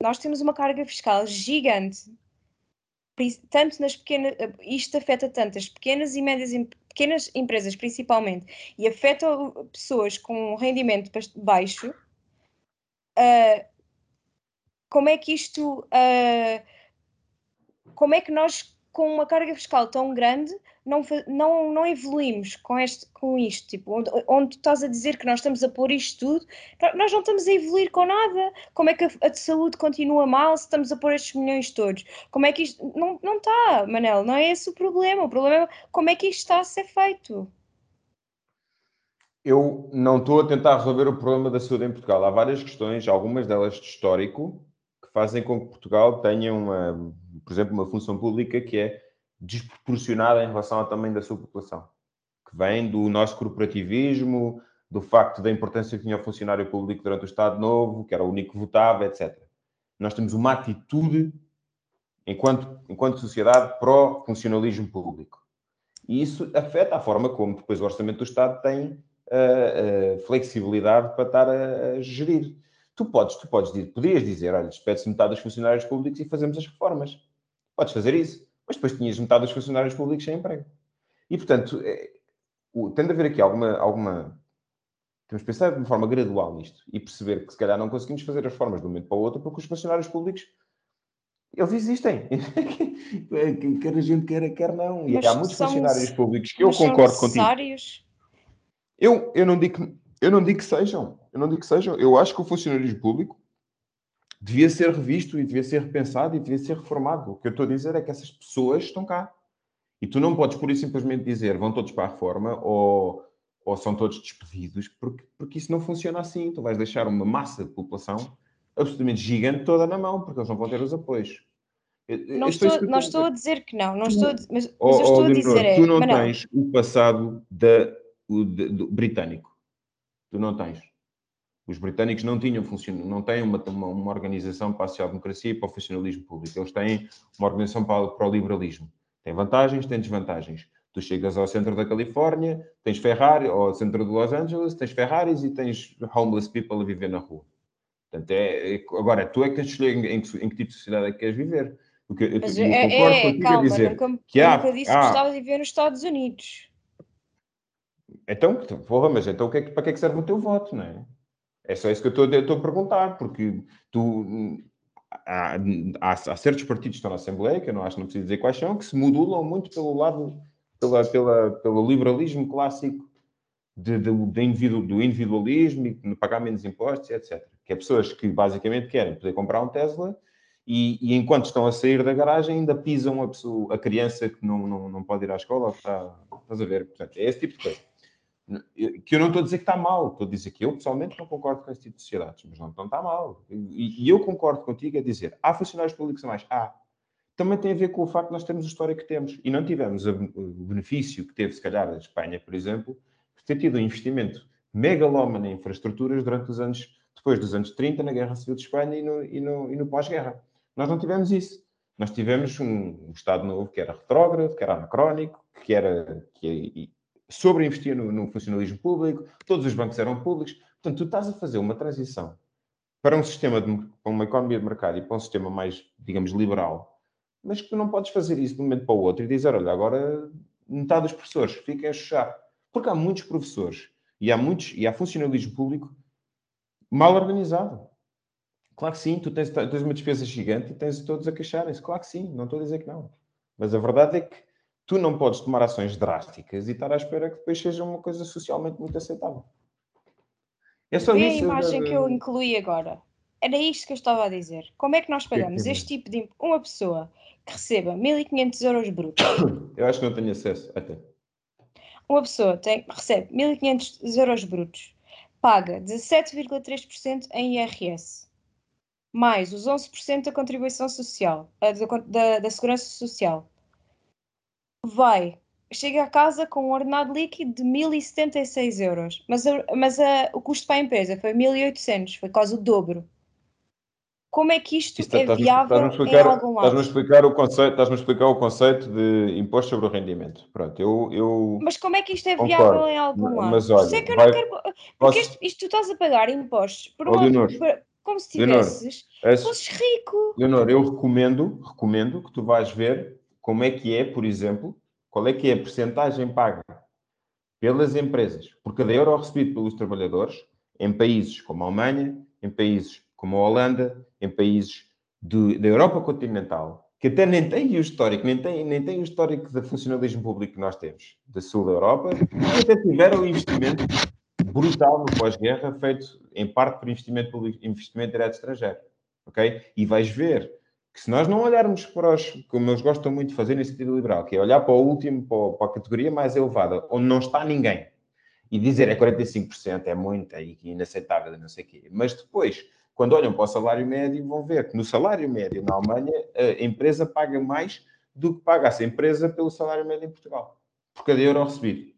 nós temos uma carga fiscal gigante, tanto nas pequenas, isto afeta tanto as pequenas e médias pequenas empresas principalmente, e afeta pessoas com rendimento baixo, uh, como é que isto, uh, como é que nós com uma carga fiscal tão grande, não, não, não evoluímos com, este, com isto. Tipo, onde, onde estás a dizer que nós estamos a pôr isto tudo, nós não estamos a evoluir com nada. Como é que a, a saúde continua mal se estamos a pôr estes milhões todos? Como é que isto. Não, não está, Manel, não é esse o problema. O problema é como é que isto está a ser feito. Eu não estou a tentar resolver o problema da saúde em Portugal. Há várias questões, algumas delas de histórico, fazem com que Portugal tenha, uma, por exemplo, uma função pública que é desproporcionada em relação ao tamanho da sua população, que vem do nosso corporativismo, do facto da importância que tinha o funcionário público durante o Estado Novo, que era o único que votava, etc. Nós temos uma atitude, enquanto, enquanto sociedade, pró-funcionalismo público. E isso afeta a forma como depois o Orçamento do Estado tem uh, uh, flexibilidade para estar a, a, gerir. Tu podes, tu podes, podias dizer, olha, despede-se metade dos funcionários públicos e fazemos as reformas. Podes fazer isso, mas depois tinhas metade dos funcionários públicos sem emprego. E, portanto, é, o, tem de haver aqui alguma, alguma... Temos de pensar de uma forma gradual nisto e perceber que, se calhar, não conseguimos fazer as reformas de um momento para o outro porque os funcionários públicos eles existem. (laughs) quer a gente queira, quer não. E mas há muitos funcionários públicos que eu concordo contigo. Eu, eu, não digo, eu não digo que sejam. Eu não digo que sejam. Eu acho que o funcionalismo público devia ser revisto e devia ser repensado e devia ser reformado. O que eu estou a dizer é que essas pessoas estão cá. E tu não podes, por isso, simplesmente dizer vão todos para a reforma ou, ou são todos despedidos, porque, porque isso não funciona assim. Tu vais deixar uma massa de população absolutamente gigante toda na mão, porque eles não vão ter os apoios. Não estou, não estou a dizer que não, não estou, mas, mas oh, eu estou oh, a dizer é, tu não tens o passado da o de, do, britânico. Tu não tens. Os britânicos não tinham não têm uma, uma, uma, organização para a social-democracia e para o funcionalismo público. Eles têm uma organização para, para o liberalismo. Tem vantagens, tem desvantagens. Tu chegas ao centro da Califórnia, tens Ferrari, ou ao centro de Los Angeles, tens Ferraris e tens homeless people a viver na rua. Portanto, é, é agora, tu é que tens de escolher em, em, em, que tipo de sociedade é que queres viver. Porque eu, Mas eu, é, concordo é, calma, a dizer nunca, que há, nunca disse há, que gostava de viver nos Estados Unidos. Então, porra, mas então que é, para que é que serve o teu voto, não é? É só isso que eu estou, a perguntar, porque tu, há, há, há, certos partidos que estão na Assembleia, que eu não acho que não preciso dizer quais são, que se modulam muito pelo lado, pela, pela, pelo liberalismo clássico de, de, de individu, do individualismo e de pagar menos impostos, etc. Que é pessoas que basicamente querem poder comprar um Tesla e, e, enquanto estão a sair da garagem ainda pisam a, pessoa, a criança que não, não, não pode ir à escola. Está, estás a ver? Portanto, é esse tipo de coisa que eu não estou a dizer que está mal, estou a dizer que eu pessoalmente não concordo com esse tipo de sociedades, mas não, não está mal. E, e, eu concordo contigo a dizer, há funcionários públicos a mais? Há. Também tem a ver com o facto de nós termos a história que temos e não tivemos o benefício que teve, se calhar, a Espanha, por exemplo, de ter tido um investimento megalómano em infraestruturas durante os anos, depois dos anos 30, na Guerra Civil de Espanha e no, e no, e no pós-guerra. Nós não tivemos isso. Nós tivemos um, um Estado novo que era retrógrado, que era anacrónico, que era que, sobre investir no, no, funcionalismo público, todos os bancos eram públicos. Portanto, tu estás a fazer uma transição para um sistema, de, para uma economia de mercado e para um sistema mais, digamos, liberal, mas que tu não podes fazer isso de um momento para o outro e dizer, olha, agora metade dos professores fiquem a chuchar. Porque há muitos professores e há muitos, e há funcionalismo público mal organizado. Claro que sim, tu tens, tens uma despesa gigante e tens todos a queixarem-se. Claro que sim, não estou a dizer que não. Mas a verdade é que tu não podes tomar ações drásticas e estar à espera que depois seja uma coisa socialmente muito aceitável. É só Vê isso. a imagem que eu incluí agora. Era isto que eu estava a dizer. Como é que nós pagamos que este tipo de. Uma pessoa que receba 1500 euros brutos. (coughs) Eu acho que não tenho acesso. Até. Uma pessoa tem, recebe 1500 euros brutos, paga 17,3% em IRS, mais os 11% da contribuição social, da, da, da segurança social vai, chega a casa com um ordenado líquido de 1076 euros, mas, a, mas a, o custo para a empresa foi 1800, foi quase o dobro. Como é que isto, isto é viável explicar, em algum lado? Estás-me explicar, o conceito, estás explicar o conceito de imposto sobre o rendimento. Pronto, eu, eu mas como é que isto é concordo, viável em algum lado? Mas olha, é que eu vai, não quero... Porque isto, isto, tu estás a pagar impostos por oh, Leonor, como se tivesses, fosses rico. Leonor, eu recomendo, recomendo que tu vais ver como é que é, por exemplo, qual é que é a percentagem paga pelas empresas por cada euro recebido pelos trabalhadores em países como a Alemanha, em países como a Holanda, em países da Europa continental que até nem tem o histórico, nem tem, nem tem o histórico de funcionalismo público que nós temos, da sul da Europa, e até tiveram investimento brutal no pós-guerra, feito em parte por investimento público, investimento direto estrangeiro. Ok? E vais ver que se nós não olharmos para os, como eles gostam muito de fazer nesse sentido liberal, que é olhar para o último, para a categoria mais elevada, onde não está ninguém, e dizer é 45%, é muito, é inaceitável, não sei o quê. Mas depois, quando olham para o salário médio, vão ver que no salário médio na Alemanha, a empresa paga mais do que paga essa empresa pelo salário médio em Portugal, por cada euro recebido.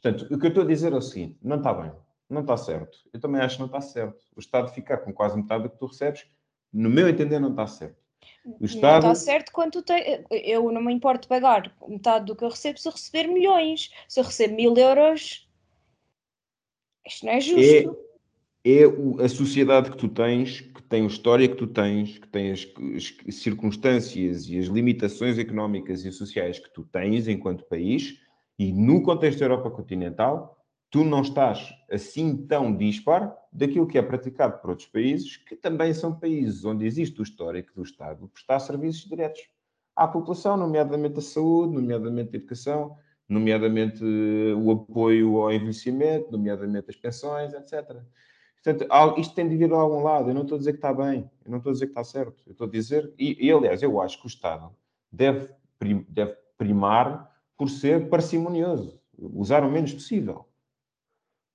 Portanto, o que eu estou a dizer é o seguinte: não está bem, não está certo. Eu também acho que não está certo. O Estado ficar com quase metade do que tu recebes, no meu entender, não está certo. O Estado... Não está certo quando tu tens. Eu não me importo pagar metade do que eu recebo se eu receber milhões. Se eu recebo mil euros, isto não é justo. É, é a sociedade que tu tens, que tem a história que tu tens, que tem as, as circunstâncias e as limitações económicas e sociais que tu tens enquanto país, e no contexto da Europa continental, tu não estás assim tão dispar daquilo que é praticado por outros países, que também são países onde existe o histórico do Estado prestar serviços diretos à população, nomeadamente a saúde, nomeadamente a educação, nomeadamente eh, o apoio ao envelhecimento, nomeadamente as pensões, etc. Portanto, isto tem de vir a algum lado. Eu não estou a dizer que está bem, eu não estou a dizer que está certo. Eu estou a dizer, e, e aliás, eu acho que o Estado deve, prim, deve primar por ser parcimonioso, usar o menos possível.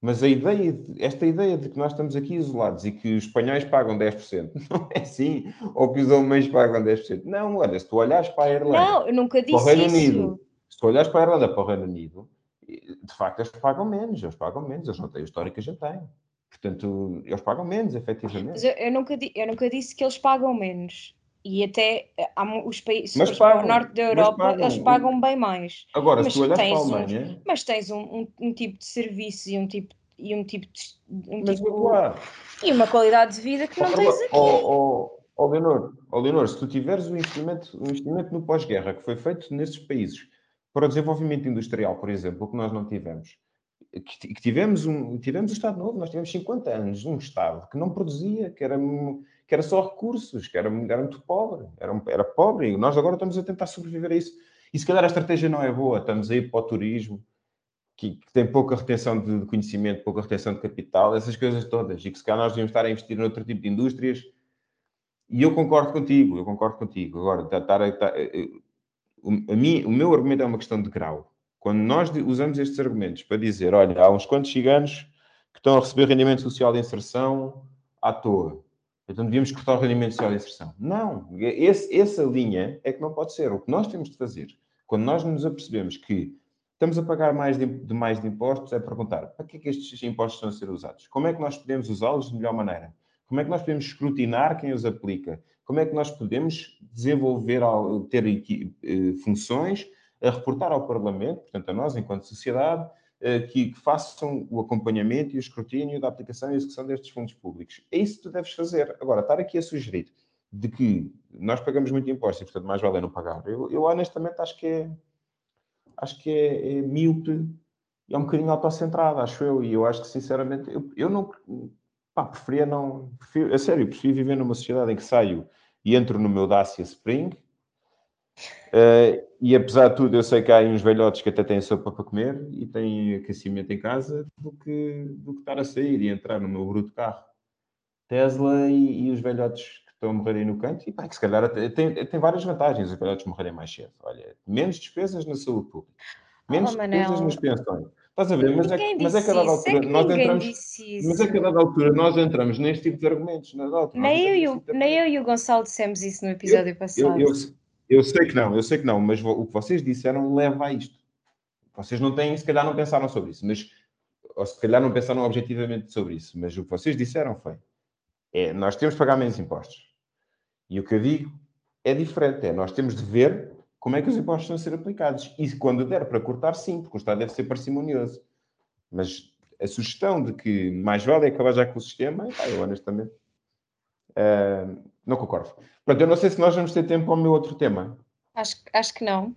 Mas a ideia, esta ideia de que nós estamos aqui isolados e que os espanhóis pagam 10%, (laughs) não é assim? Ou que os alemães pagam 10%. Não, olha, se tu olhares para a Irlanda, não, eu nunca disse para o Reino isso. Unido, se tu olhares para a Irlanda, para o Reino Unido, de facto eles pagam menos, eles pagam menos, eles não têm a história que a gente tem. Portanto, eles pagam menos, efetivamente. Mas eu, eu, nunca, eu nunca disse que eles pagam menos. E até há os países mas pagam, o norte da Europa, pagam. eles pagam bem mais. Agora, mas se tu olhas para a Alemanha... Um, mas tens um, um, um, tipo de serviço e um tipo, e um tipo de... Um mas, tipo. E uma qualidade de vida que não tens aqui. Ó oh, oh, Leonor, oh, Leonor, se tu tiveres o investimento, o investimento no pós-guerra que foi feito nesses países para o desenvolvimento industrial, por exemplo, que nós não tivemos, que, tivemos, um, tivemos o Estado Novo, nós tivemos 50 anos, um Estado que não produzia, que era que era só recursos, que era, era muito pobre, era, era pobre, e nós agora estamos a tentar sobreviver a isso. E se calhar a estratégia não é boa, estamos aí para o turismo, que, que tem pouca retenção de, conhecimento, pouca retenção de capital, essas coisas todas, e que se calhar nós devíamos estar a investir noutro tipo de indústrias. E eu concordo contigo, eu concordo contigo. Agora, estar, estar, a mim, o meu argumento é uma questão de grau. Quando nós usamos estes argumentos para dizer, olha, há uns quantos ciganos que estão a receber rendimento social de inserção à toa, então devíamos cortar o rendimento social de inserção. Não, esse, essa linha é que não pode ser. O que nós temos de fazer, quando nós nos apercebemos que estamos a pagar mais de, de mais de impostos, é perguntar para que é que estes impostos estão a ser usados? Como é que nós podemos usá-los de melhor maneira? Como é que nós podemos escrutinar quem os aplica? Como é que nós podemos desenvolver, ter eh, funções a reportar ao Parlamento, portanto a nós enquanto sociedade, que, que, façam o acompanhamento e o escrutínio da aplicação e execução destes fundos públicos. É isso que tu deves fazer. Agora, estar aqui a sugerir de que nós pagamos muito imposto e, portanto, mais vale não pagar. Eu, eu honestamente acho que é acho que é, é míope é um bocadinho autocentrado, acho eu, e eu acho que sinceramente eu, eu não pá, preferia não, prefiro, a sério, prefiro viver numa sociedade em que saio e entro no meu Dacia Spring Uh, e apesar de tudo, eu sei que há uns velhotes que até têm sopa para comer e têm aquecimento em casa do que, do que estar a sair e entrar no meu bruto carro. Tesla e, e os velhotes que estão a morrer aí no canto, e pá, que se calhar até, tem, tem várias vantagens os velhotes morrerem mais cedo. Olha, menos despesas na saúde pública, menos oh, despesas nas pensões. Estás a ver? Mas é, mas é que a dada altura é nós entramos. Mas é que a dada altura nós entramos neste tipo de argumentos. Na nem, eu, tipo nem eu e o Gonçalo dissemos isso no episódio eu, passado. Eu, eu, eu sei que não, eu sei que não, mas o que vocês disseram leva a isto. Vocês não têm, se calhar não pensaram sobre isso, mas ou se calhar não pensaram objetivamente sobre isso, mas o que vocês disseram foi: é, nós temos de pagar menos impostos. E o que eu digo é diferente, é nós temos de ver como é que os impostos estão a ser aplicados. E quando der para cortar, sim, porque o Estado deve ser parcimonioso. Mas a sugestão de que mais vale acabar já com o sistema, eu honestamente uh, não concordo. Pronto, eu não sei se nós vamos ter tempo ao meu outro tema. Acho, acho que não.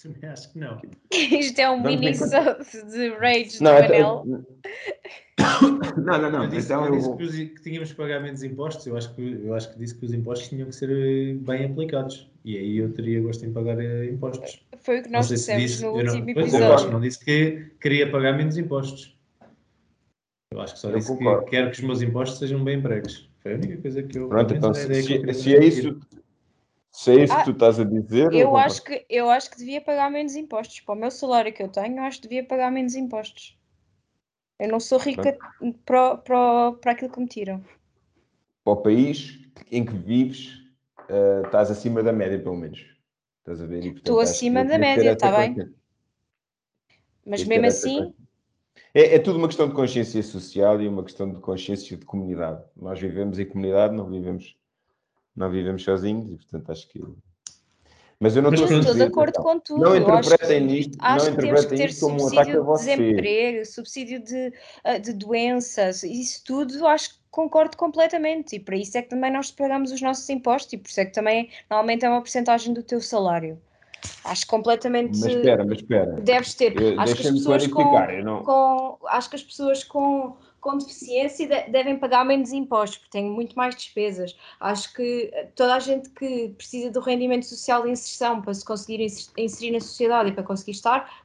Também acho que não. (laughs) Isto é um mini de rage Não, do é- Manel. (coughs) não, não, não. eu disse, Então eu eu disse vou... que, os- que tínhamos que pagar menos impostos. Eu acho, que, eu acho que disse que os impostos tinham que ser eh, bem aplicados. E aí eu teria gosto em pagar eh, impostos. Foi o que nós dissemos disse. no eu não, último pois, eu episódio. acho que não disse que queria pagar menos impostos. Eu acho que só Eu disse que concordo. quero que os meus impostos sejam bem empregos. Foi a única coisa que eu. Pronto, então se, ideia que eu se, queria se é isso, se é isso Ah, que tu estás a dizer, Eu acho, que, eu acho que devia pagar menos impostos. Para o meu salário que eu tenho, eu acho que devia pagar menos impostos. Eu não sou rica para, para, para aquilo que me tiram. para o país em que vives, eh, estás acima da média, pelo menos. Estás a ver? Estou acima da média, essa tá bem? Mas mesmo assim. É, é tudo uma questão de consciência social e uma questão de consciência de comunidade. Nós vivemos em comunidade, não vivemos, não vivemos sozinhos e, portanto, acho que. Mas eu não Mas estou de dizer, acordo atenção, com tudo. Não interpretem que- nisto, Acho não que temos que interpretem ter isto como um ataque a subsídio de desemprego, subsídio de, ah, de doenças, isso tudo acho que concordo completamente. E para isso é que também nós pagamos os nossos impostos e por isso é que também normalmente é uma porcentagem do teu salário. Acho completamente. Mas espera, mas espera. Deves ter. Eu- Acho que as pessoas com, não... com- acho que as pessoas com, com deficiência de- devem pagar menos impostos, porque têm muito mais despesas. Acho que toda a gente que precisa do rendimento social de inserção para se conseguir inser- inserir na sociedade e para conseguir estar,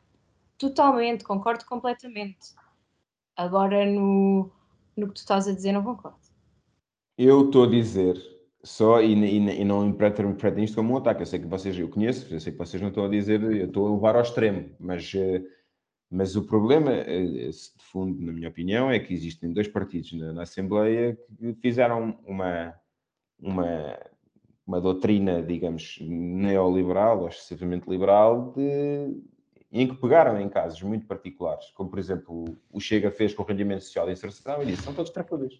totalmente, concordo completamente. Agora, no, no que tu estás a dizer, não concordo. Eu estou a dizer só, e, e, e não interpretem interpretem isto como um ataque. Eu sei que vocês, eu conheço, eu sei que vocês não estão a dizer, eu estou a levar ao extremo, mas, eh, mas o problema, eh, de fundo, na minha opinião, é que existem dois partidos na, na Assembleia que fizeram uma, uma, uma doutrina, digamos, neoliberal ou excessivamente liberal, de, em que pegaram em casos muito particulares, como por exemplo o Chega fez com o rendimento social de inserção e disse: são todos trafudas.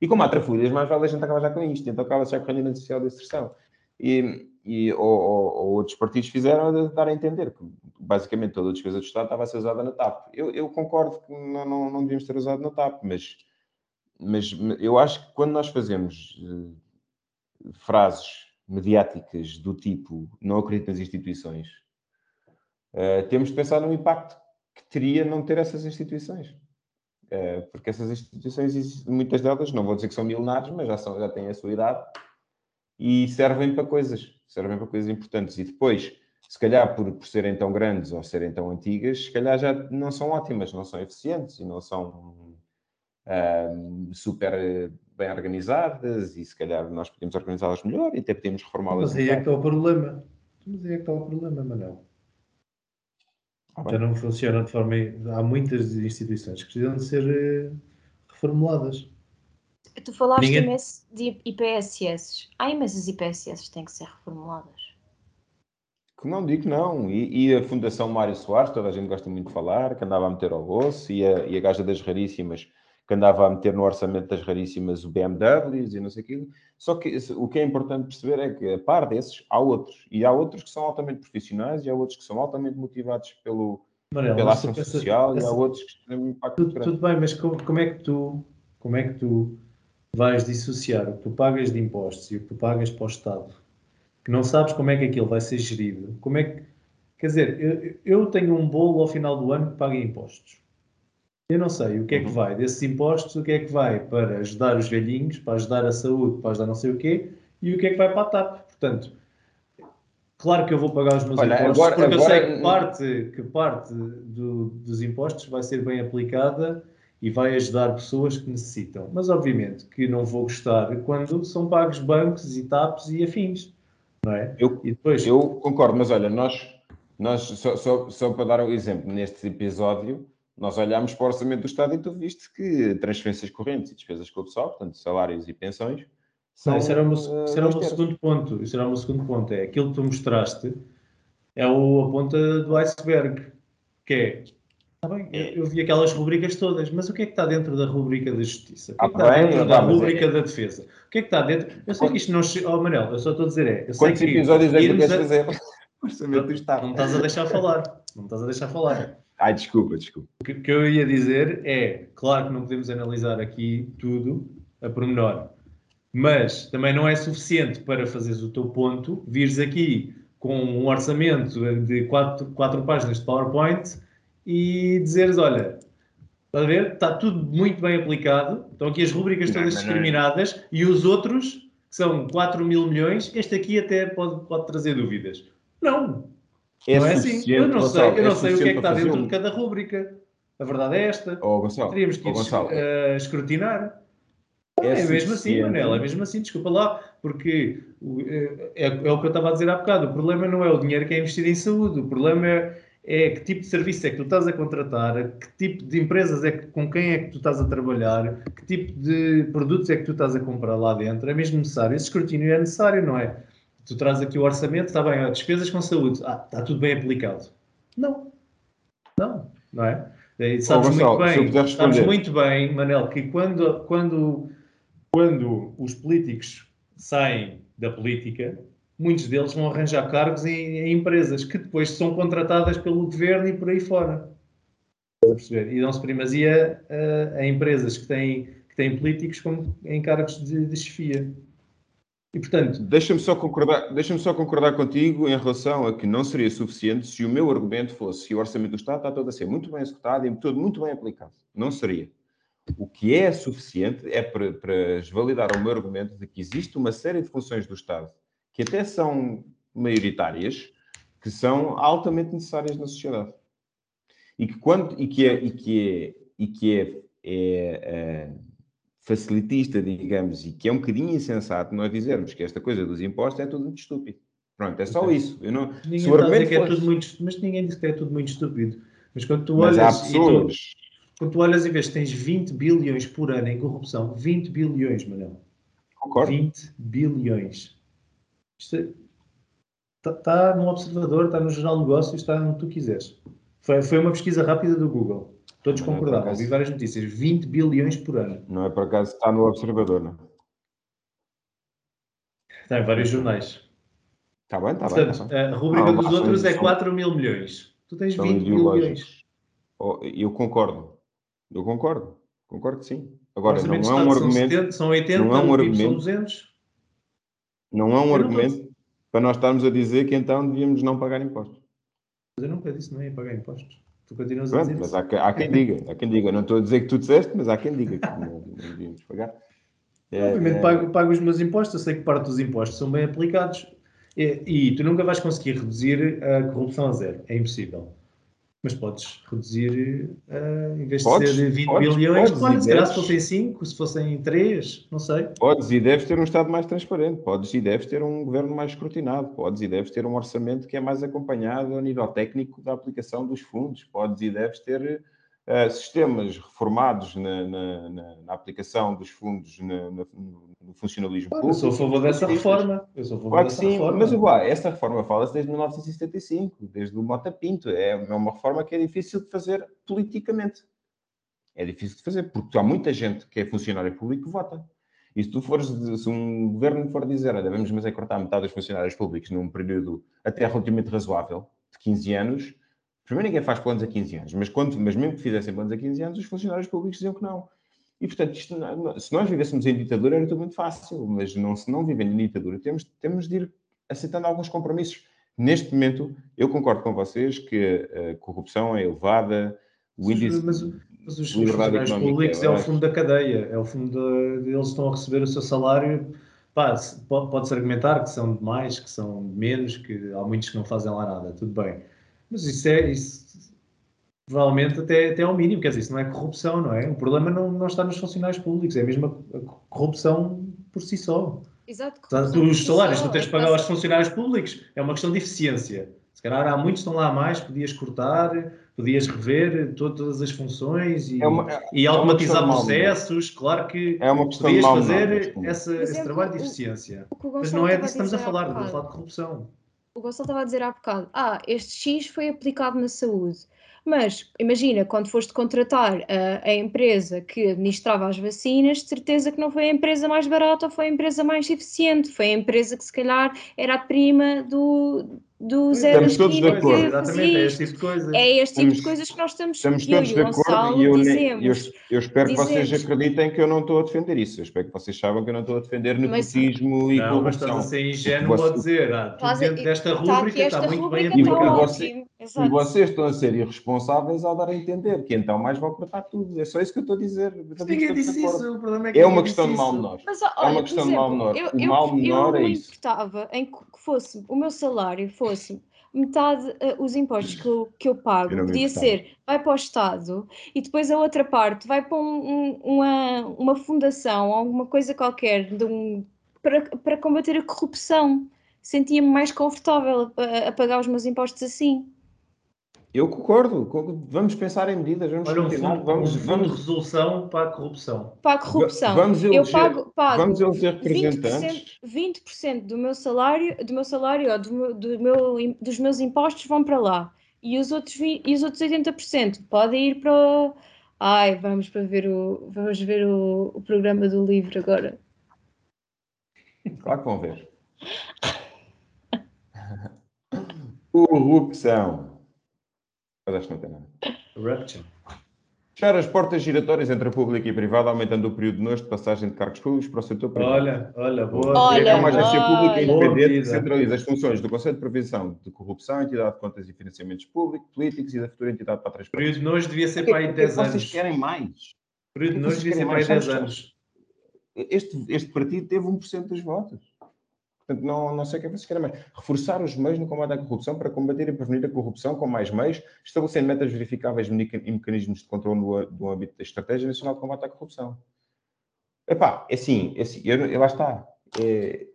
E como há trafolhas, mais vale a gente acabar já com isto. Então acaba-se já com o rendimento social de inserção. E, e ou, ou- ou outros partidos fizeram de dar a entender que basicamente toda a despesa do Estado estava a ser usada na TAP. Eu, eu concordo que não, não, não devíamos ter usado na TAP, mas, mas eu acho que quando nós fazemos eh, frases mediáticas do tipo não acredito nas instituições, eh, temos de pensar no impacto que teria não ter essas instituições. Eh, porque essas instituições, muitas delas, não vou dizer que são milenares, mas já, são, já têm a sua idade e servem para coisas, servem para coisas importantes. E depois, se calhar por, por serem tão grandes ou serem tão antigas, se calhar já não são ótimas, não são eficientes e não são ahm, super eh, bem organizadas e se calhar nós podemos organizá-las melhor e até podemos reformá-las. Mas aí é que está o problema. Mas aí é que está o problema, Manuel. Bem. Já não funciona de forma. Há muitas instituições que precisam de ser eh, reformuladas. Tu falaste Ninguém- imenso de IPSS. Há imensas IPSS que têm que ser reformuladas. Que não digo não. E, e a Fundação Mário Soares, toda a gente gosta muito de falar, que andava a meter ao bolso, e a, e a gaja das raríssimas, que andava a meter no orçamento das raríssimas o BMWs e não sei aquilo. Só que o que é importante perceber é que, a par desses, há outros. E há outros que são altamente profissionais e há outros que são altamente motivados pelo, Manuel, pela ação pensas- social e há outros que têm um impacto muito grande. Tudo bem, mas como, como é que tu, como é que tu vais dissociar o que tu pagas de impostos e o que tu pagas para o Estado, que não sabes como é que aquilo vai ser gerido? Como é que, quer dizer, eu, eu tenho um bolo ao final do ano que paga impostos. Eu não sei o que é que Uhum. vai desses impostos, o que é que vai para ajudar os velhinhos, para ajudar a saúde, para ajudar não sei o quê, e o que é que vai para a TAP. Portanto, claro que eu vou pagar os meus Olha, impostos, agora- porque eu agora- sei que parte, que parte do- dos impostos vai ser bem aplicada e vai ajudar pessoas que necessitam. Mas, obviamente, que não vou gostar quando são pagos bancos e TAPs e afins, não é? Eu, E depois, eu concordo, mas olha, nós, nós só, só, só para dar um exemplo, neste episódio, nós olhámos para o orçamento do Estado e tu viste que transferências correntes e despesas com o pessoal, portanto, salários e pensões, são. Não, isso era o meu, eh, isso era o meu segundo ponto. Isso era o meu segundo ponto. É aquilo que tu mostraste é o, a ponta do iceberg. Que é. Tá bem, eu, eu vi aquelas rubricas todas, mas o que é que está dentro da rubrica da justiça? O que é que está bem, dentro da mas é- rubrica da defesa? O que é que está dentro? Eu sei que isto não. che- Oh, Manel, eu só estou a dizer é. Eu sei Quantos que episódios é que tu queres a- fazer? (laughs) Orçamento do Não Estado. me estás a deixar falar. Não estás a deixar falar. Ai, desculpa, desculpa. O que, que eu ia dizer é, claro que não podemos analisar aqui tudo a pormenor, mas também não é suficiente para fazeres o teu ponto, vires aqui com um orçamento de quatro, quatro páginas de PowerPoint e dizeres, olha, está a ver? Está tudo muito bem aplicado, estão aqui as rubricas todas não, discriminadas não. e os outros, que são 4 mil milhões, este aqui até pode, pode trazer dúvidas. Não, é não é assim. Eu não sei, eu não é sei o que é que está dentro de cada rúbrica. A verdade é esta. Oh, Gonçalo, Teríamos que oh, Gonçalo. Uh, escrutinar. É, é mesmo assim, Manela, é mesmo assim, desculpa lá, porque é, é, é, o que eu estava a dizer há bocado. O problema não é o dinheiro que é investido em saúde, o problema é, é que tipo de serviço é que tu estás a contratar, que tipo de empresas é que, com quem é que tu estás a trabalhar, que tipo de produtos é que tu estás a comprar lá dentro. É mesmo necessário. Esse escrutínio é necessário, não é? Tu traz aqui o orçamento, está bem, despesas com saúde, ah, está tudo bem aplicado. Não, não, não é? E sabes, oh, muito bem, sabes muito bem, Manel, que quando, quando, quando os políticos saem da política, muitos deles vão arranjar cargos em, em empresas que depois são contratadas pelo governo e por aí fora. a perceber? E dão-se primazia a, a, empresas que têm, que têm políticos como em cargos de, de chefia. E, portanto, deixa-me só, concordar, deixa só concordar contigo em relação a que não seria suficiente se o meu argumento fosse que o orçamento do Estado está todo a ser muito bem executado e todo muito bem aplicado. Não seria. O que é suficiente é para, para validar o meu argumento de que existe uma série de funções do Estado que até são maioritárias, que são altamente necessárias na sociedade. E que, quando, e que é, e que é, e que é, é, é facilitista, digamos, e que é um bocadinho insensato nós dizermos que esta coisa dos impostos é tudo muito estúpido. Pronto, é só isso. Eu não, ninguém se o argumento que é tudo muito, mas ninguém diz que é tudo muito estúpido. Mas quando tu olhas, mas pessoas... tu, quando tu olhas e vês que tens 20 bilhões por ano em corrupção, 20 bilhões, Manel. Concordo. 20 bilhões. Está é, tá no Observador, está no Jornal de Negócios, está onde tu quiseres. Foi, foi uma pesquisa rápida do Google. Todos é concordavam, é vi várias notícias, 20 bilhões por ano. Não é por acaso, está no Observador, não? Está em vários jornais. Está bem, está Portanto, bem. A rubrica dos outros é 4 mil milhões. Tu tens 20 mil milhões. Oh, eu concordo. Eu concordo. Concordo que sim. Agora, não é um argumento. São, 70, são 80, não é um argumento, são 200. Não é um eu argumento para nós estarmos a dizer que então devíamos não pagar impostos. Mas eu nunca disse não ia pagar impostos. Tu continuas Pronto, a dizer mas há, há, quem diga, há quem diga. Não estou a dizer que tu disseste, mas há quem diga que não, não devíamos pagar. É, Obviamente é... Pago, pago, os meus impostos, eu sei que parte dos impostos são bem aplicados e, e, tu nunca vais conseguir reduzir a corrupção a zero, é impossível. Mas podes reduzir, uh, em vez podes, de ser 20 podes, bilhões, podes, olha, se calhar se fossem 5, se fossem 3, não sei. Podes e deves ter um Estado mais transparente, podes e deves ter um governo mais escrutinado, podes e deves ter um orçamento que é mais acompanhado a nível técnico da aplicação dos fundos, podes e deves ter uh, sistemas reformados na, na, na, na, aplicação dos fundos no funcionalismo público. Eu sou a favor dessa reforma. Eu sou a favor claro dessa sim, reforma. Mas uá, essa reforma fala-se desde 1975, desde o Mota Pinto. É, é uma reforma que é difícil de fazer politicamente. É difícil de fazer, porque há muita gente que é funcionário público que vota. E se tu fores, se um governo for dizer, olha, vamos mas é cortar metade dos funcionários públicos num período até relativamente razoável, de 15 anos, primeiro ninguém faz planos a 15 anos, mas, quando, mas mesmo que fizessem planos a 15 anos, os funcionários públicos diziam que não. E, portanto, isto, se nós vivêssemos em ditadura era tudo muito fácil, mas não, se não vivendo em ditadura, temos, temos de ir aceitando alguns compromissos. Neste momento, eu concordo com vocês que a corrupção é elevada, o índice mas, mas os funcionários públicos é, é, o fundo da cadeia, é o fundo de, eles estão a receber o seu salário. Pode-se argumentar que são demais, que são menos, que há muitos que não fazem lá nada, tudo bem. Mas isso é, isso, provavelmente até, até ao mínimo, quer dizer, isso não é corrupção, não é? O problema não, não está nos funcionários públicos, é mesmo a, a corrupção por si só. Exato. os salários que tu tens de pagar aos funcionários públicos é uma questão de eficiência. Se calhar há muitos que estão lá a mais, podias cortar, podias rever todas as funções e, é uma, é, e automatizar é processos. Claro que é podias fazer essa, esse trabalho de eficiência. O, o Mas não é disso que estamos a falar, estamos a falar de corrupção. O Gonçalo estava a dizer há bocado, ah, este X foi aplicado na saúde. Mas imagina, quando foste contratar a, a, empresa que administrava as vacinas, de certeza que não foi a empresa mais barata ou foi a empresa mais eficiente, foi a empresa que se calhar era a prima do, do zero Estamos todos de acordo. Exatamente, é fazia esse isto. tipo de coisa. É este tipo de Estamos- coisas que nós estamos, Estamos eu todos e de o acordo Gonçalo e eu, ne- eu, dizemos. eu espero que vocês dizemos- acreditem que eu não estou a defender isso. Eu espero que vocês saibam que eu não estou a defender Mas- nepotismo e Não, mas estás corrupção. a ser ingênuo a dizer, ah, a- dentro desta Está rúbrica esta está muito bem rubrica, ótimo. E Exato. vocês estão a ser irresponsáveis ao dar a entender que então mais vale cortar tudo. É só isso que eu estou a dizer. Ninguém disse isso, o problema é que É uma questão de mal menor. Mas, É olha, uma por questão de mal exemplo, menor. Eu, O eu, mal menor eu é isso. importava em que fosse o meu salário fosse metade eh, os impostos que eu, que eu pago, Eu podia ser, vai para o Estado e depois a outra parte vai para um- um- uma, uma fundação, alguma coisa qualquer de um, para, para combater a corrupção. Sentia-me mais confortável a, a pagar os meus impostos assim. Eu concordo. co- Vamos pensar em medidas. Vamos Olha, um fundo, Vamos, um vamos, resolução para a corrupção. Para a corrupção. vamos eu eleger- pago, pago vamos eleger 20%, representantes. 20% do meu salário, do meu salário, ou do do meu dos meus impostos vão para lá. E os outros, e os outros 80% podem ir para. o- Ai, vamos para ver o, vamos ver o, o programa do livro agora. Claro que vão ver. (laughs) Corrupção. Mas acho que não tem nada. Corruption. Fechar as portas giratórias entre a pública e a privada, aumentando o período de nojo de passagem de cargos públicos para o setor privado. Olha, olha, boa. Olha, é uma agência pública independente que centraliza as funções do Conselho de Prevenção de Corrupção, entidade de contas e financiamentos públicos, políticos e da futura entidade para a O transparência. período de nojo devia ser é para aí o que é que 10 vocês anos. querem mais? O período de que nojo vocês devia ser para aí mais? 10 Sabes- anos. Este, este partido teve 1% dos votos. Portanto, não, não sei o que é que vocês querem mais. Reforçar os meios no combate à corrupção para combater e prevenir a corrupção com mais meios, estabelecendo metas verificáveis e meca- mecanismos de controle no, no âmbito da Estratégia Nacional de Combate à Corrupção. Epá, é assim, é assim eu, eu- lá está. É-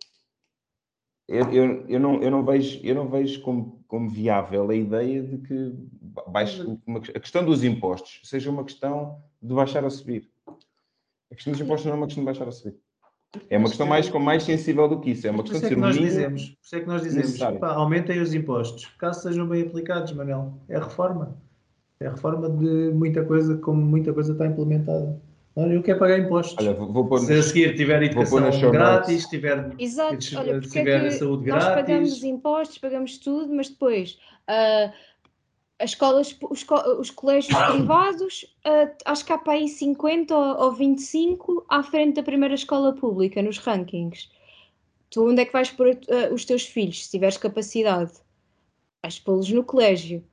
eu, eu, eu, não, eu não vejo, eu não vejo como, como viável a ideia de que baixe, uma, a questão dos impostos seja uma questão de baixar ou subir. A questão dos impostos não é uma questão de baixar ou subir. É uma questão mais, mais sensível do que isso. É uma Por questão isso de é ser que nós mínimo. dizemos, por isso é que nós dizemos, pá, aumentem os impostos, caso sejam bem aplicados, Manel. É a reforma. É a reforma de muita coisa, como muita coisa está implementada. Olha, Eu quero pagar impostos. Olha, vou, vou pôr Se a seguir tiver pôr educação grátis, tiver Exato, olha, é tiver que saúde nós grátis. pagamos impostos, pagamos tudo, mas depois ah, as escolas, os, os colégios (coughs) privados, ah, acho que há para aí 50 ou, ou 25 à frente da primeira escola pública nos rankings. Tu onde é que vais pôr ah, os teus filhos, se tiveres capacidade? Vais pô-los no colégio.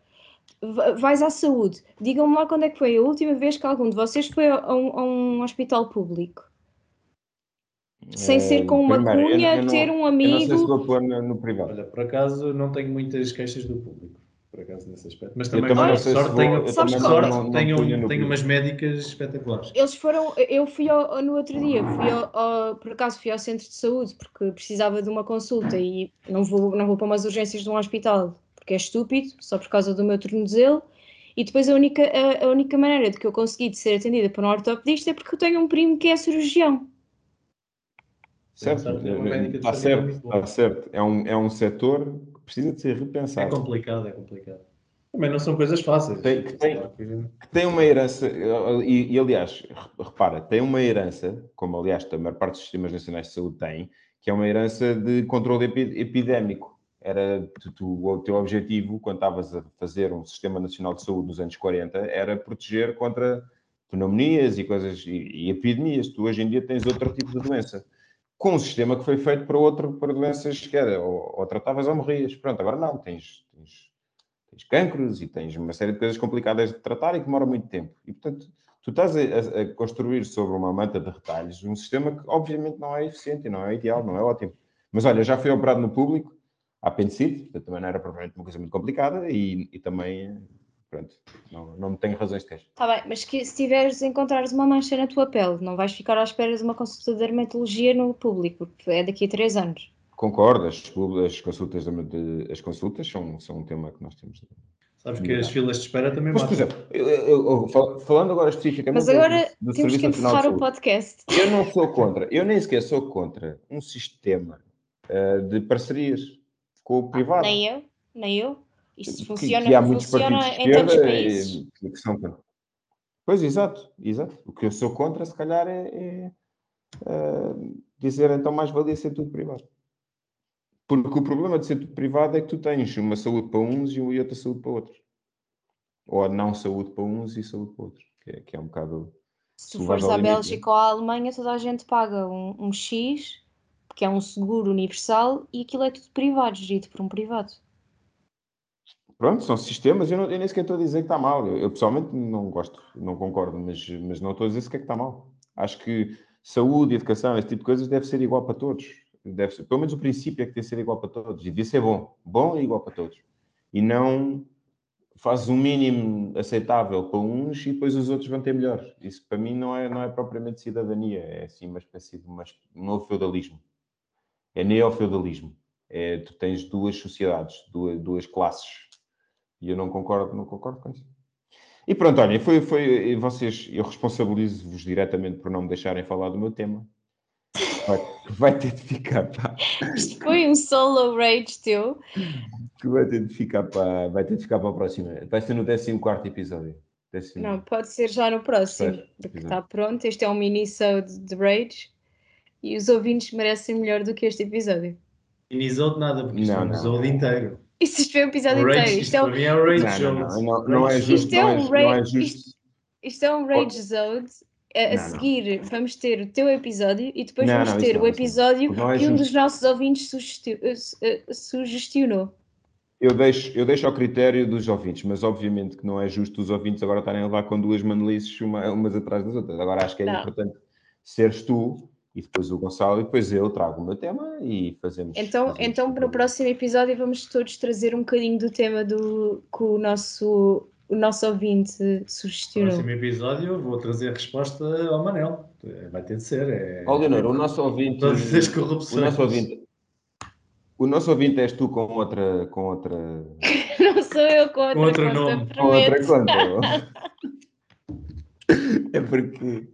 Va- Vais à saúde. Digam-me lá quando é que foi a última vez que algum de vocês foi a, a um, a um hospital público. Sem ser com uma primeiro, eu- cunha, eu não- ter um Eu não sei se amigo. vou pôr no, no privado. Olha, por acaso não tenho muitas queixas do público, acaso nesse aspecto. Mas Eu também, também não se sorte, vou- tenho, também não- sorte não- não tenho, no tenho público. umas médicas espetaculares. Eles foram, eu fui ao- no outro dia, fui ao- ao- por acaso fui ao centro de saúde porque precisava de uma consulta e não vou, não vou para umas urgências de um hospital porque é estúpido, só por causa do meu tornozelo. E depois a única, a, a única maneira de que eu consegui de ser atendida por um ortopedista é porque eu tenho um primo que é cirurgião. Certo? De Está certo, está certo. É um, é um setor precisa de ser É repensado. complicado, é complicado. Também não são coisas fáceis. Tem- que tem- que- tem uma herança, e, e, aliás, repara, tem uma herança, como aliás a maior parte dos sistemas nacionais de saúde tem, que é uma herança de controle epi- epidémico. Era tu, tu- o teu objetivo, quando estavas a fazer um sistema nacional de saúde nos anos 40, era proteger contra pneumonias e coisas e, e epidemias. Tu hoje em dia tens outro tipo de doença. Com um sistema que foi feito para outro, para doenças que era, ou, ou tratavas ou morrias. Pronto, agora não, tens, tens tens cancros e tens uma série de coisas complicadas de tratar e que demora muito tempo. E, portanto, tu estás a, a- construir sobre uma manta de retalhos um sistema que, obviamente, não é eficiente, não é ideal, não é ótimo. Mas, olha, já fui operado no público, apendicite, também não era provavelmente uma coisa muito complicada e, e também, pronto, não, não tenho razões de queixa. Está bem, mas que, se tiveres, encontrares uma mancha na tua pele, não vais ficar à espera de uma consulta de dermatologia no público, porque é daqui a três anos. Concordo, as, as consultas, de- de- as consultas são, são um tema que nós temos. de- Sabes que as filas de espera também Mas, por exemplo, eu- eu- eu- fal- falando agora especificamente Mas agora do, do temos que Serviço encerrar o podcast. Eu não sou contra, eu nem sequer sou contra um sistema eh, de parcerias com o privado. Nem eu, nem eu. Que- funciona, que há muitos funciona partidos de esquerda países. eh, que são contra. Pois, exato, exato. O que eu sou contra, se calhar, é, é, eh, dizer então mais valia ser tudo privado. Porque o problema de ser tudo privado é que tu tens uma saúde para uns e outra saúde para outros. Ou a não saúde para uns e saúde para outros. Que é, que é um bocado. Se tu fores à Bélgica ou à Alemanha, toda a gente paga um, um X, que é um seguro universal, e aquilo é tudo privado, gerido por um privado. Pronto, são sistemas, eu, não, eu nem sequer estou a dizer que está mal. Eu, eu, pessoalmente não gosto, não concordo, mas, mas não estou a dizer sequer que está mal. Acho que saúde, educação, esse tipo de coisas deve ser igual para todos. Deve ser, pelo menos o princípio é que deve ser igual para todos. E devia ser bom. Bom e igual para todos. E não faz um mínimo aceitável para uns e depois os outros vão ter melhor. Isso para mim não é, não é propriamente cidadania, é assim uma espécie de uma, um novo feudalismo. É neofeudalismo. É, tu tens duas sociedades, duas, duas classes. E eu não concordo, não concordo com isso. E pronto, olha, foi, foi vocês, eu responsabilizo-vos diretamente por não me deixarem falar do meu tema. Vai, vai ter de ficar para. Isto (laughs) foi um solo rage teu. Que vai ter de ficar para, vai ter de ficar para a próxima. Vai ser no 14 episódio. Décimo... Não, pode ser já no próximo, porque está pronto. Este é um mini-sode de Rage e os ouvintes merecem melhor do que este episódio. Mini-sode nada, porque isto é um episódio inteiro. Isto foi um episódio rage, inteiro. Isto, é um... é um Rage não, não, não, não, é justo. Isto é um Rage. É isto, isto é um Rage Zone. A, a seguir, vamos ter o teu episódio e depois vamos ter o episódio é que um dos nossos ouvintes eh, eh, sugestionou. Eu deixo, eu deixo ao critério dos ouvintes, mas obviamente que não é justo os ouvintes agora estarem a levar com duas manelices uma, umas atrás das outras. Agora acho que é não. importante seres tu e depois o Gonçalo e depois eu trago o meu tema e fazemos. Então, fazemos então para o próximo episódio vamos todos trazer um bocadinho do tema do que o nosso, o nosso ouvinte sugestionou. No próximo episódio vou trazer a resposta ao Manel. Vai ter de ser. É... Oh, Leonor, o nosso ouvinte. Todas as corrupções. O nosso ouvinte. O nosso ouvinte és tu com outra. Com outra... (laughs) Não sou eu com outra com outro conta, nome. Com outra conta. (laughs) É porque.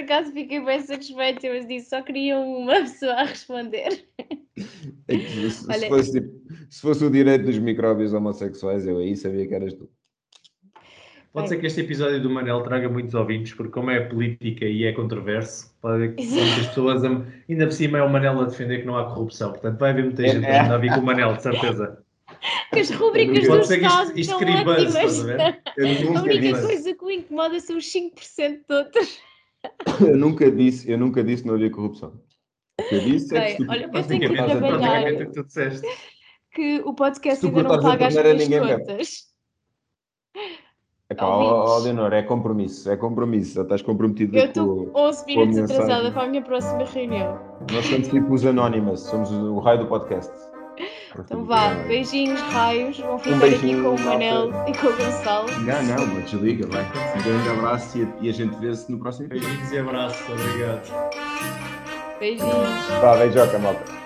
Acaso fiquei bem satisfeita, mas disse só queria uma (laughs) pessoa a responder. É que, se, Olha... se, fosse, se, fosse, o direito dos micróbios homossexuais, eu aí sabia que eras tu. Pode ser que este episódio do Manel traga muitos ouvintes, porque como é política e é controverso, pode que muitas pessoas, ainda por cima é o Manel a defender que não há corrupção, portanto vai haver muita gente é, a vir com o Manel, de certeza. (laughs) As rubricas do Estado isto, são ótimas. (laughs) A única coisa que o incomoda são os 5% todos. Eu nunca disse, eu nunca disse que não havia corrupção. O que eu disse é que... Olha, eu tenho que trabalhar que, tu disseste. que o podcast ainda não paga as minhas contas. Epá, oh, oh, Leonor, é compromisso, é compromisso, já estás comprometido Eu estou 11 minutos atrasada para a minha próxima reunião. Nós somos tipo os Anonymous, somos o raio do podcast. Então vá, beijinhos, raios. Vão ficar um aqui com o Manel e com o Gonçalo. Não, não, mas desliga, vai. Um grande abraço e a, e a gente vê-se no próximo Beijinhos e abraços, obrigado. Beijinhos. Vá, beijoca, malta.